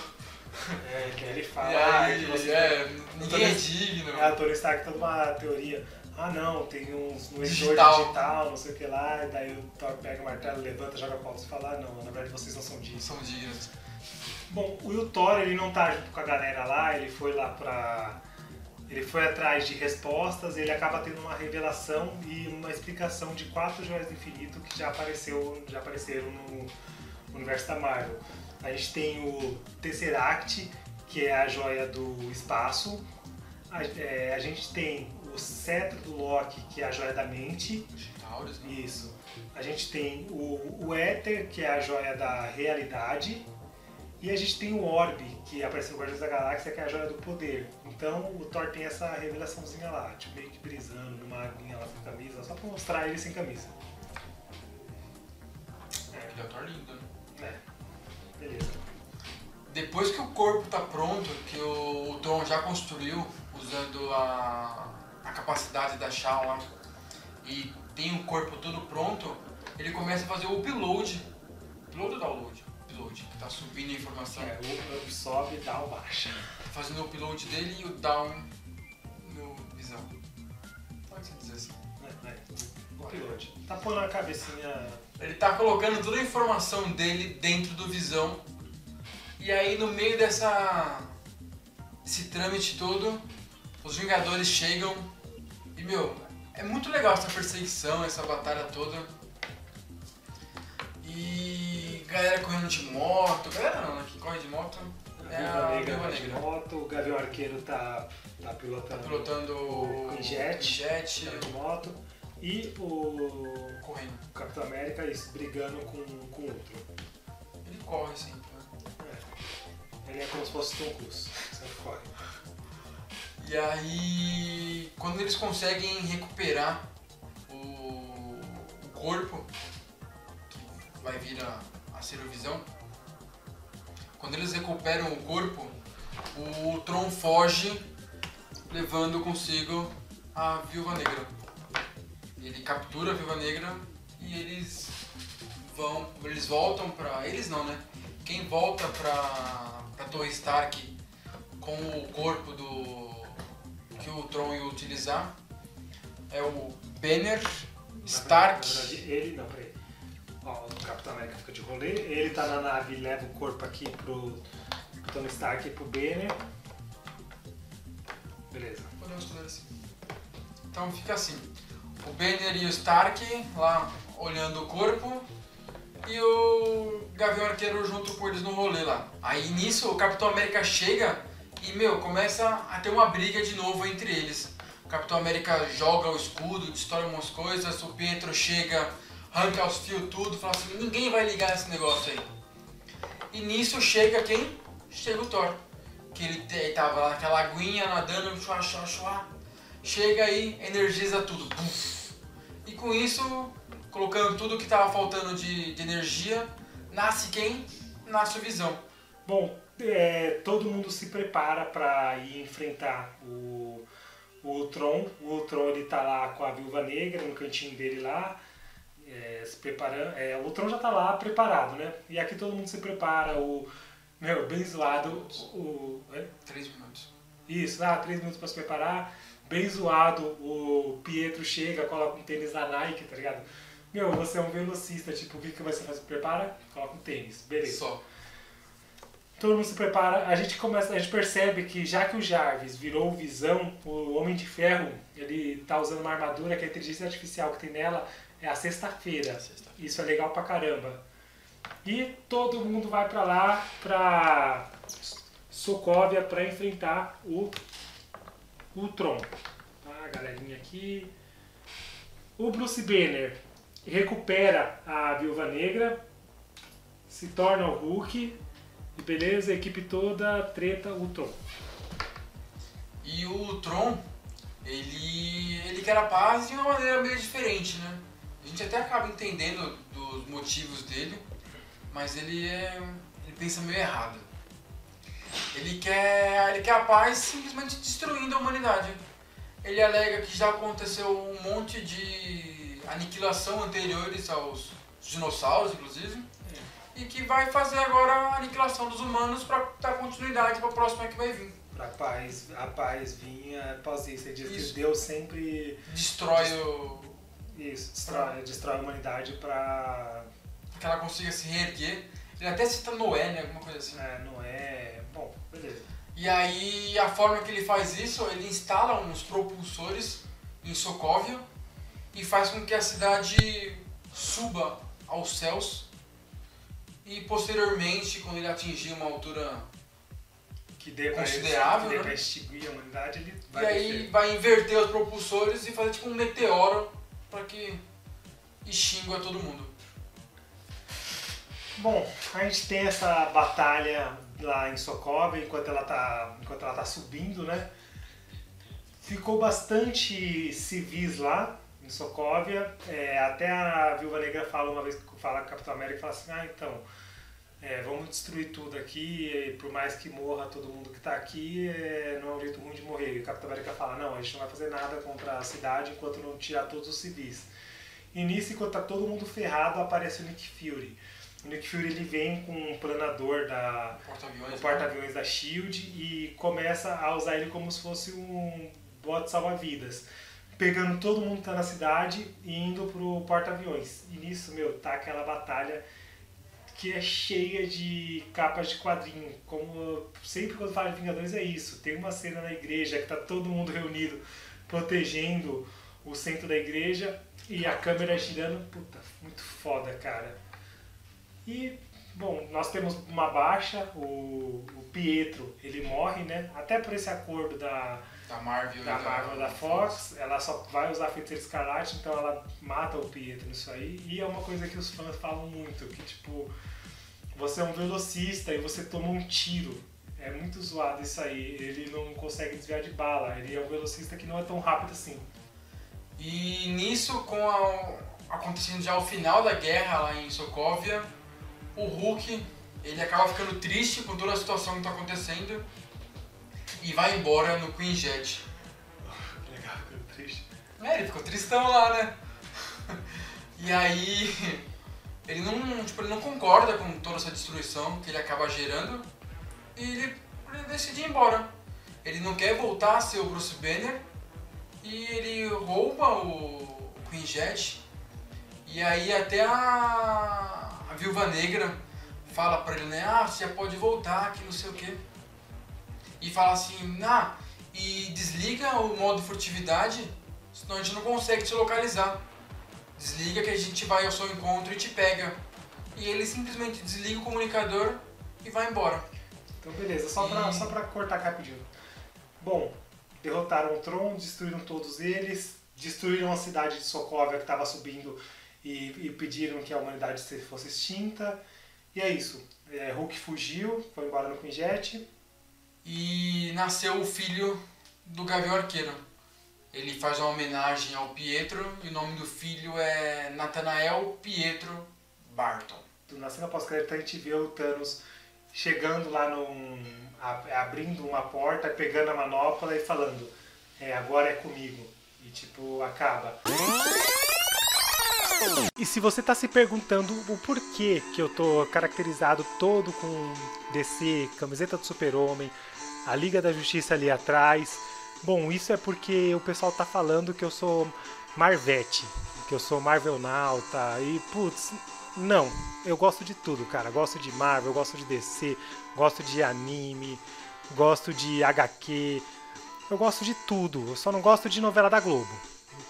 É, que ele fala, ah, que você é, ninguém é digno. É, a Tony Stark toda uma teoria. Ah não, tem uns no Digital. digital, não sei o que lá, e daí o Thor pega o martelo, levanta, joga a pauta e fala, ah não, na verdade vocês não são dignos. São dignos. Bom, o Thor ele não tá junto com a galera lá, ele foi lá pra. Ele foi atrás de respostas, ele acaba tendo uma revelação e uma explicação de quatro joias do infinito que já apareceu, já apareceram no universo da Marvel. A gente tem o Tesseract, que é a joia do espaço. A, é, a gente tem o cetro do Loki, que é a joia da mente. Né? Isso. A gente tem o, o Éter, que é a joia da realidade. E a gente tem o Orbe, que apareceu no Guardiões da Galáxia, que é a joia do poder. Então o Thor tem essa revelaçãozinha lá, tipo, meio que brisando numa aguinha lá sem camisa, só pra mostrar ele sem camisa. Ele é o Thor lindo, né? É. Beleza. Depois que o corpo tá pronto, que o, o Tron já construiu, usando a, a capacidade da Shaw lá, e tem o corpo todo pronto, ele começa a fazer o upload. Upload ou download? Upload, tá subindo a informação. É, o up sobe, down baixa. Fazendo o upload dele e o down no visão. Pode se dizer assim. É, é. Tá pondo a cabecinha. Ele tá colocando toda a informação dele dentro do visão. E aí no meio dessa. esse trâmite todo, os Vingadores chegam e meu, é muito legal essa perseguição, essa batalha toda. E galera correndo de moto, galera não, né? Que corre de moto é a Negra Viúva de Negra. moto, o Gavião Arqueiro tá, tá Tá pilotando, pilotando o o jet. jet tá de moto. E o correndo. Capitão América isso, brigando com, com o Ultron. Ele corre sempre, né? Ele é como se fosse Tom Cruise. Sempre corre. E aí, quando eles conseguem recuperar o, o corpo, que vai vir a, a ser o Visão, quando eles recuperam o corpo, o Tron foge, levando consigo a Viúva Negra. Ele captura a Viúva Negra e eles vão, eles voltam pra. Eles não, né? Quem volta pra, pra Torre Stark com o corpo do que o Tron ia utilizar é o Banner, Na Stark. verdade, ele, não, peraí. O Capitão América fica de rolê, ele tá na nave e leva o corpo aqui pro Tony Stark e pro Banner. Beleza. Podemos fazer assim. Então fica assim: o Banner e o Stark lá olhando o corpo e o Gavião Arqueiro junto com eles no rolê lá. Aí nisso o Capitão América chega e, meu, começa a ter uma briga de novo entre eles. O Capitão América joga o escudo, destrói umas coisas, o Pietro chega, arranca os fios tudo, fala assim, ninguém vai ligar esse negócio aí. E nisso chega quem? Chega o Thor. Que ele te- tava lá naquela aguinha nadando, chua, chua, chua. chega aí, energiza tudo. E com isso, colocando tudo que tava faltando de, de energia, nasce quem? Nasce o Visão. Bom, é, todo mundo se prepara para ir enfrentar o, o Ultron. O Ultron ele tá lá com a Viúva Negra no cantinho dele lá, é, se preparando. É, o Ultron já tá lá preparado, né? E aqui todo mundo se prepara. O meu bem zoado, o, é? Três minutos. Isso, ah, três minutos para se preparar. Bem zoado, o Pietro chega, coloca um tênis da Nike, tá ligado? Meu, você é um velocista, tipo, o que, que você faz? Prepara, coloca um tênis, beleza. Só. Todo mundo se prepara, a gente começa, a gente percebe que já que o Jarvis virou o Visão, o Homem de Ferro, ele tá usando uma armadura que a inteligência artificial que tem nela é a sexta-feira. Sexta-feira. Isso é legal pra caramba. E todo mundo vai pra lá, pra Sokovia, pra enfrentar o Ultron. Tá, galerinha aqui. O Bruce Banner recupera a Viúva Negra, se torna o Hulk, e beleza, a equipe toda treta Ultron. E o Tron, ele, ele quer a paz de uma maneira meio diferente, né? A gente até acaba entendendo dos motivos dele, mas ele é. ele pensa meio errado. Ele quer, ele quer a paz simplesmente destruindo a humanidade. Ele alega que já aconteceu um monte de aniquilação anteriores aos dinossauros, inclusive, e que vai fazer agora a aniquilação dos humanos para dar continuidade para a próxima que vai vir. Pra paz, a paz vinha após isso. Ele diz Isso. que Deus sempre Destrói o. isso, destrói, destrói a humanidade pra. que ela consiga se reerguer. Ele até cita Noé, né? Alguma coisa assim. É, não é. Bom, beleza. E aí a forma que ele faz isso, ele instala uns propulsores em Sokovia e faz com que a cidade suba aos céus. E posteriormente, quando ele atingir uma altura. Que dê Considerável, que dê né? extinguir a humanidade, ele vai e aí descer. vai inverter os propulsores e fazer tipo um meteoro para que extingua todo mundo. Bom, a gente tem essa batalha lá em Sokovia enquanto ela tá, enquanto ela tá subindo, né? Ficou bastante civis lá em Sokovia. É, até a Viúva Negra fala uma vez fala com o Capitão América fala assim, ah então, é, vamos destruir tudo aqui, e por mais que morra todo mundo que tá aqui, é, não é um jeito ruim de morrer. E o Capitão América fala, não, a gente não vai fazer nada contra a cidade enquanto não tirar todos os civis. E nisso, enquanto tá todo mundo ferrado, aparece o Nick Fury. O Nick Fury ele vem com um planador da, Porta-aviões. o porta-aviões da Shield e começa a usar ele como se fosse um bote salva-vidas, pegando todo mundo que tá na cidade e indo pro porta-aviões. E nisso, meu, tá aquela batalha que é cheia de capas de quadrinho. Como sempre quando fala de Vingadores é isso. Tem uma cena na igreja que tá todo mundo reunido protegendo o centro da igreja e a câmera girando. Puta, muito foda, cara. E, bom, nós temos uma baixa, o, o Pietro, ele morre, né? Até por esse acordo da, Da Marvel. da Marvel da Fox, ela só vai usar Feiticeiro Escarlate, então ela mata o Pietro nisso aí. E é uma coisa que os fãs falam muito, que tipo, você é um velocista e você toma um tiro. É muito zoado isso aí. Ele não consegue desviar de bala. Ele é um velocista que não é tão rápido assim. E nisso, com a, acontecendo já o final da guerra lá em Sokovia, o Hulk ele acaba ficando triste com toda a situação que está acontecendo e vai embora no Queen Jet. Legal, ficou triste. É, ele ficou tristão lá, né? E aí ele não, tipo, ele não concorda com toda essa destruição que ele acaba gerando e ele, ele decide ir embora. Ele não quer voltar a ser o Bruce Banner e ele rouba o Queen Jet e aí até a, a Viúva Negra fala pra ele, né, ah, você pode voltar, que não sei o que. E fala assim, ah, e desliga o modo furtividade, senão a gente não consegue te localizar. Desliga que a gente vai ao seu encontro e te pega. E ele simplesmente desliga o comunicador e vai embora. Então beleza, só pra, E- só pra cortar rapidinho. Bom, derrotaram o Tron, destruíram todos eles, destruíram a cidade de Sokovia que estava subindo e, e pediram que a humanidade se- fosse extinta. E é isso. É, Hulk fugiu, foi embora no Queen Jet. E nasceu o filho do Gavião Arqueiro. Ele faz uma homenagem ao Pietro e o nome do filho é Nathanael Pietro Barton. Na cena pós-crédito a gente vê o Thanos chegando lá num. abrindo uma porta, pegando a manopla e falando, é, agora é comigo. E tipo, acaba. E se você tá se perguntando o porquê que eu tô caracterizado todo com DC, camiseta do super-homem, a Liga da Justiça ali atrás, bom, isso é porque o pessoal tá falando que eu sou Marvete, que eu sou Marvel Nauta e putz, não, eu gosto de tudo, cara. Gosto de Marvel, gosto de DC, gosto de anime, gosto de HQ, eu gosto de tudo. Eu só não gosto de novela da Globo.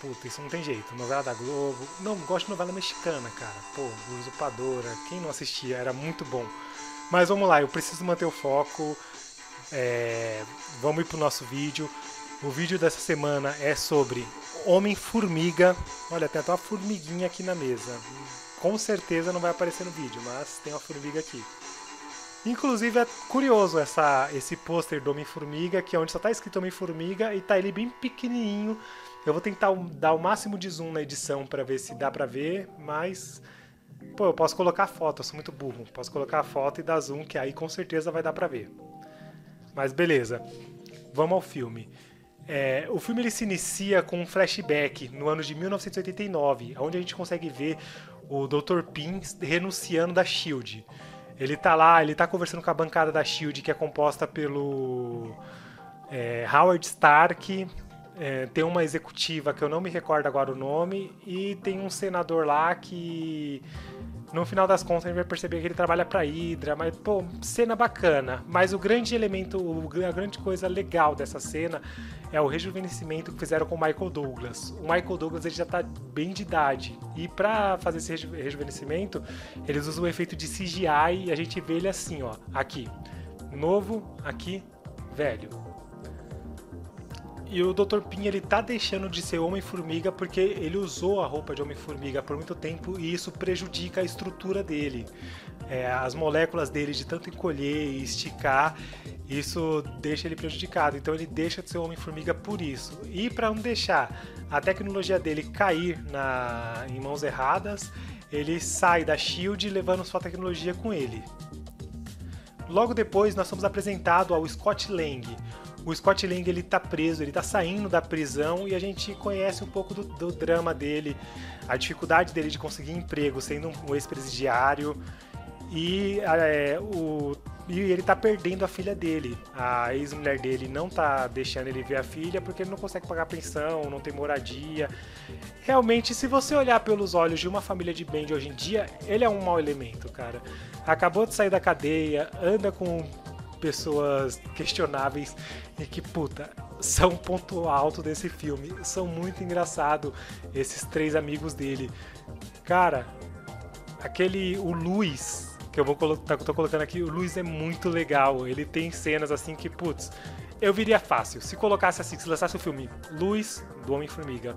Puta, isso não tem jeito. Novela da Globo. Não, gosto de novela mexicana, cara. Pô, Usurpadora. Quem não assistia? Era muito bom. Mas vamos lá, eu preciso manter o foco. É, Vamos ir pro nosso vídeo. O vídeo dessa semana é sobre Homem-Formiga. Olha, tem até uma formiguinha aqui na mesa. Com certeza não vai aparecer no vídeo, mas tem uma formiga aqui. Inclusive é curioso essa, esse pôster do Homem-Formiga, que é onde só tá escrito Homem-Formiga e tá ele bem pequenininho. Eu vou tentar dar o máximo de zoom na edição para ver se dá pra ver, mas pô, eu posso colocar a foto, eu sou muito burro. Posso colocar a foto e dar zoom, que aí com certeza vai dar pra ver. Mas beleza. Vamos ao filme. É, o filme ele se inicia com um flashback no ano de 1989, onde a gente consegue ver o Dr. Pym renunciando da Shield. Ele tá lá, ele tá conversando com a bancada da Shield, que é composta pelo é, Howard Stark, é, tem uma executiva que eu não me recordo agora o nome, e tem um senador lá que no final das contas a gente vai perceber que ele trabalha pra Hydra, mas pô, cena bacana. Mas o grande elemento, a grande coisa legal dessa cena é o rejuvenescimento que fizeram com o Michael Douglas. O Michael Douglas ele já tá bem de idade e pra fazer esse reju- rejuvenescimento eles usam o efeito de CGI e a gente vê ele assim, ó, aqui, novo, aqui, velho. E o Dr. Pym ele tá deixando de ser Homem-Formiga porque ele usou a roupa de Homem-Formiga por muito tempo e isso prejudica a estrutura dele. É, as moléculas dele de tanto encolher e esticar, isso deixa ele prejudicado. Então ele deixa de ser Homem-Formiga por isso. E para não deixar a tecnologia dele cair na, em mãos erradas, ele sai da Shield levando sua tecnologia com ele. Logo depois, nós somos apresentados ao Scott Lang. O Scott Lang ele tá preso, ele tá saindo da prisão e a gente conhece um pouco do, do drama dele, a dificuldade dele de conseguir emprego sendo um, ex-presidiário e, é, o, e ele tá perdendo a filha dele. A ex-mulher dele não tá deixando ele ver a filha porque ele não consegue pagar pensão, não tem moradia. Realmente, se você olhar pelos olhos de uma família de bem de hoje em dia, ele é um mau elemento, cara. Acabou de sair da cadeia, anda com pessoas questionáveis e que, puta, são um ponto alto desse filme. São muito engraçado esses três amigos dele. Cara, aquele, o Luiz, que eu vou colocar, tô colocando aqui, o Luiz é muito legal. Ele tem cenas assim que, putz, eu viria fácil. Se colocasse assim, se lançasse o filme Luiz do Homem-Formiga,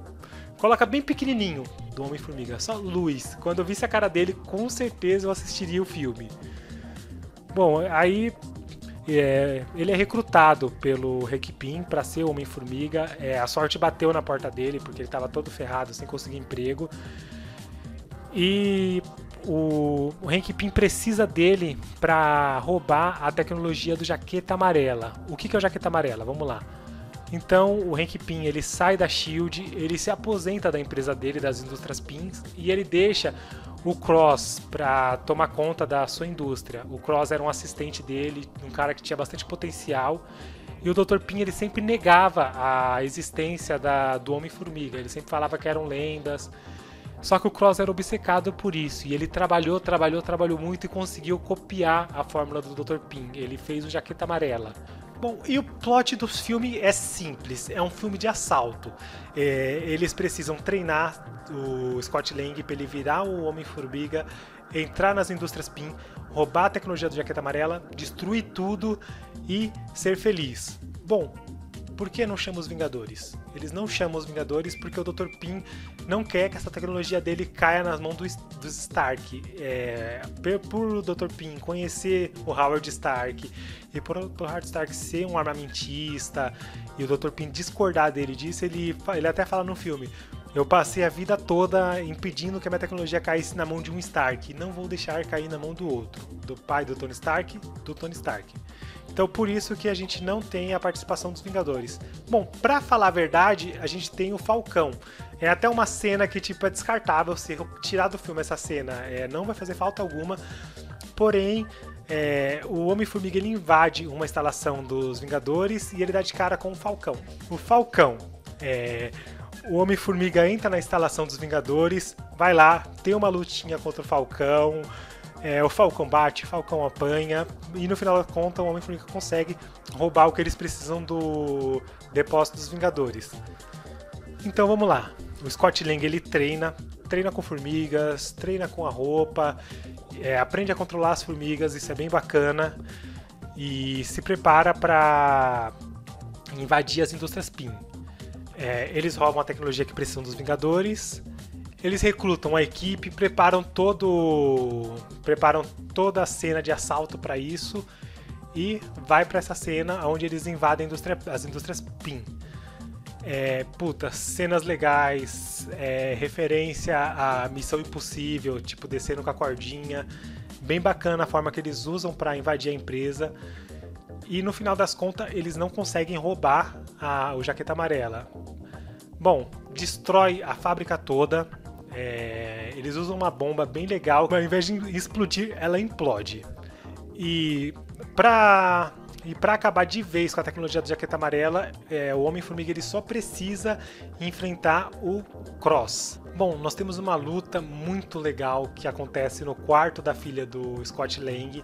coloca bem pequenininho do Homem-Formiga, só Luiz. Quando eu visse a cara dele, com certeza eu assistiria o filme. Bom, aí é, ele é recrutado pelo Requipim para ser Homem-Formiga. É, a sorte bateu na porta dele porque ele estava todo ferrado, sem conseguir emprego. E o, o Hank Pym precisa dele para roubar a tecnologia do Jaqueta Amarela. O que, que é o Jaqueta Amarela? Vamos lá. Então o Hank Pym ele sai da Shield, ele se aposenta da empresa dele, das indústrias Pins, e ele deixa o Cross para tomar conta da sua indústria. O Cross era um assistente dele, um cara que tinha bastante potencial. E o Dr. Pym ele sempre negava a existência da, do Homem-Formiga. Ele sempre falava que eram lendas. Só que o Cross era obcecado por isso. E ele trabalhou, trabalhou, trabalhou muito e conseguiu copiar a fórmula do Dr. Pym. Ele fez o Jaqueta Amarela. Bom, e o plot do filme é simples, é um filme de assalto. É, eles precisam treinar o Scott Lang para ele virar o Homem-Formiga, entrar nas indústrias PIN, roubar a tecnologia do Jaqueta Amarela, destruir tudo e ser feliz. Bom, por que não chama os Vingadores? Eles não chamam os Vingadores porque o Dr. Pym não quer que essa tecnologia dele caia nas mãos dos, dos Stark. É, por o Dr. Pym conhecer o Howard Stark e por, por Howard Stark ser um armamentista e o Dr. Pym discordar dele disso, ele, ele até fala no filme: eu passei a vida toda impedindo que a minha tecnologia caísse na mão de um Stark. Não vou deixar cair na mão do outro. Do pai do Tony Stark, do Tony Stark. Então por isso que a gente não tem a participação dos Vingadores. Bom, pra falar a verdade, a gente tem o Falcão. É até uma cena que tipo é descartável se tirar do filme essa cena. É, não vai fazer falta alguma. Porém, é, o Homem-Formiga ele invade uma instalação dos Vingadores e ele dá de cara com o Falcão. O Falcão é, o Homem-Formiga entra na instalação dos Vingadores, vai lá, tem uma lutinha contra o Falcão, é, o Falcão bate, o Falcão apanha, e no final da conta o Homem-Formiga consegue roubar o que eles precisam do depósito dos Vingadores. Então vamos lá. O Scott Lang ele treina, treina com formigas, treina com a roupa, é, aprende a controlar as formigas, isso é bem bacana, e se prepara para invadir as indústrias PIN. É, eles roubam a tecnologia que precisam dos Vingadores. Eles recrutam a equipe, preparam todo, preparam toda a cena de assalto para isso e vai para essa cena onde eles invadem indústria, as indústrias PIN. É, puta, cenas legais, é, referência à Missão Impossível, tipo descendo com a cordinha, bem bacana a forma que eles usam para invadir a empresa. E no final das contas, eles não conseguem roubar a, o Jaqueta Amarela. Bom, destrói a fábrica toda. É, eles usam uma bomba bem legal, mas ao invés de explodir, ela implode. E pra, e pra acabar de vez com a tecnologia da jaqueta amarela, é, o Homem-Formiga ele só precisa enfrentar o Cross. Bom, nós temos uma luta muito legal que acontece no quarto da filha do Scott Lang.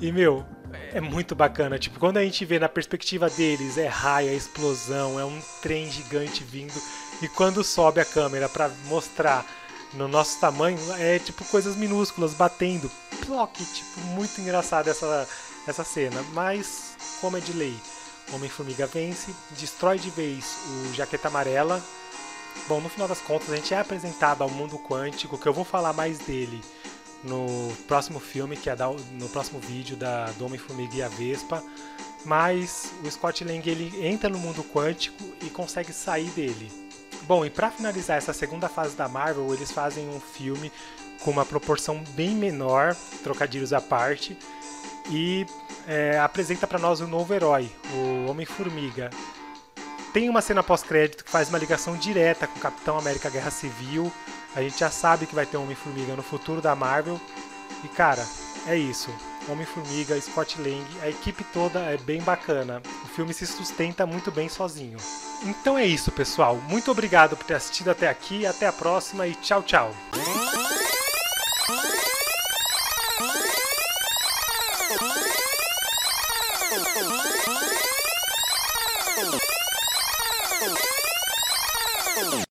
E, meu, é muito bacana. Tipo, quando a gente vê na perspectiva deles, é raio, é explosão, é um trem gigante vindo. E quando sobe a câmera para mostrar no nosso tamanho, é tipo coisas minúsculas batendo. Ploc, tipo, muito engraçado essa, essa cena. Mas, como é de lei, Homem-Formiga vence, destrói de vez o Jaqueta Amarela. Bom, no final das contas, a gente é apresentado ao mundo quântico, que eu vou falar mais dele no próximo filme, que é da, no próximo vídeo da do Homem-Formiga e a Vespa. Mas o Scott Lang ele entra no mundo quântico e consegue sair dele. Bom, e para finalizar essa segunda fase da Marvel, eles fazem um filme com uma proporção bem menor, trocadilhos à parte, e é, apresenta para nós um novo herói, o Homem-Formiga. Tem uma cena pós-crédito que faz uma ligação direta com o Capitão América Guerra Civil, a gente já sabe que vai ter Homem-Formiga no futuro da Marvel. E cara, é isso. Homem-Formiga, Scott Lang, a equipe toda é bem bacana. O filme se sustenta muito bem sozinho. Então é isso, pessoal. Muito obrigado por ter assistido até aqui. Até a próxima e tchau, tchau.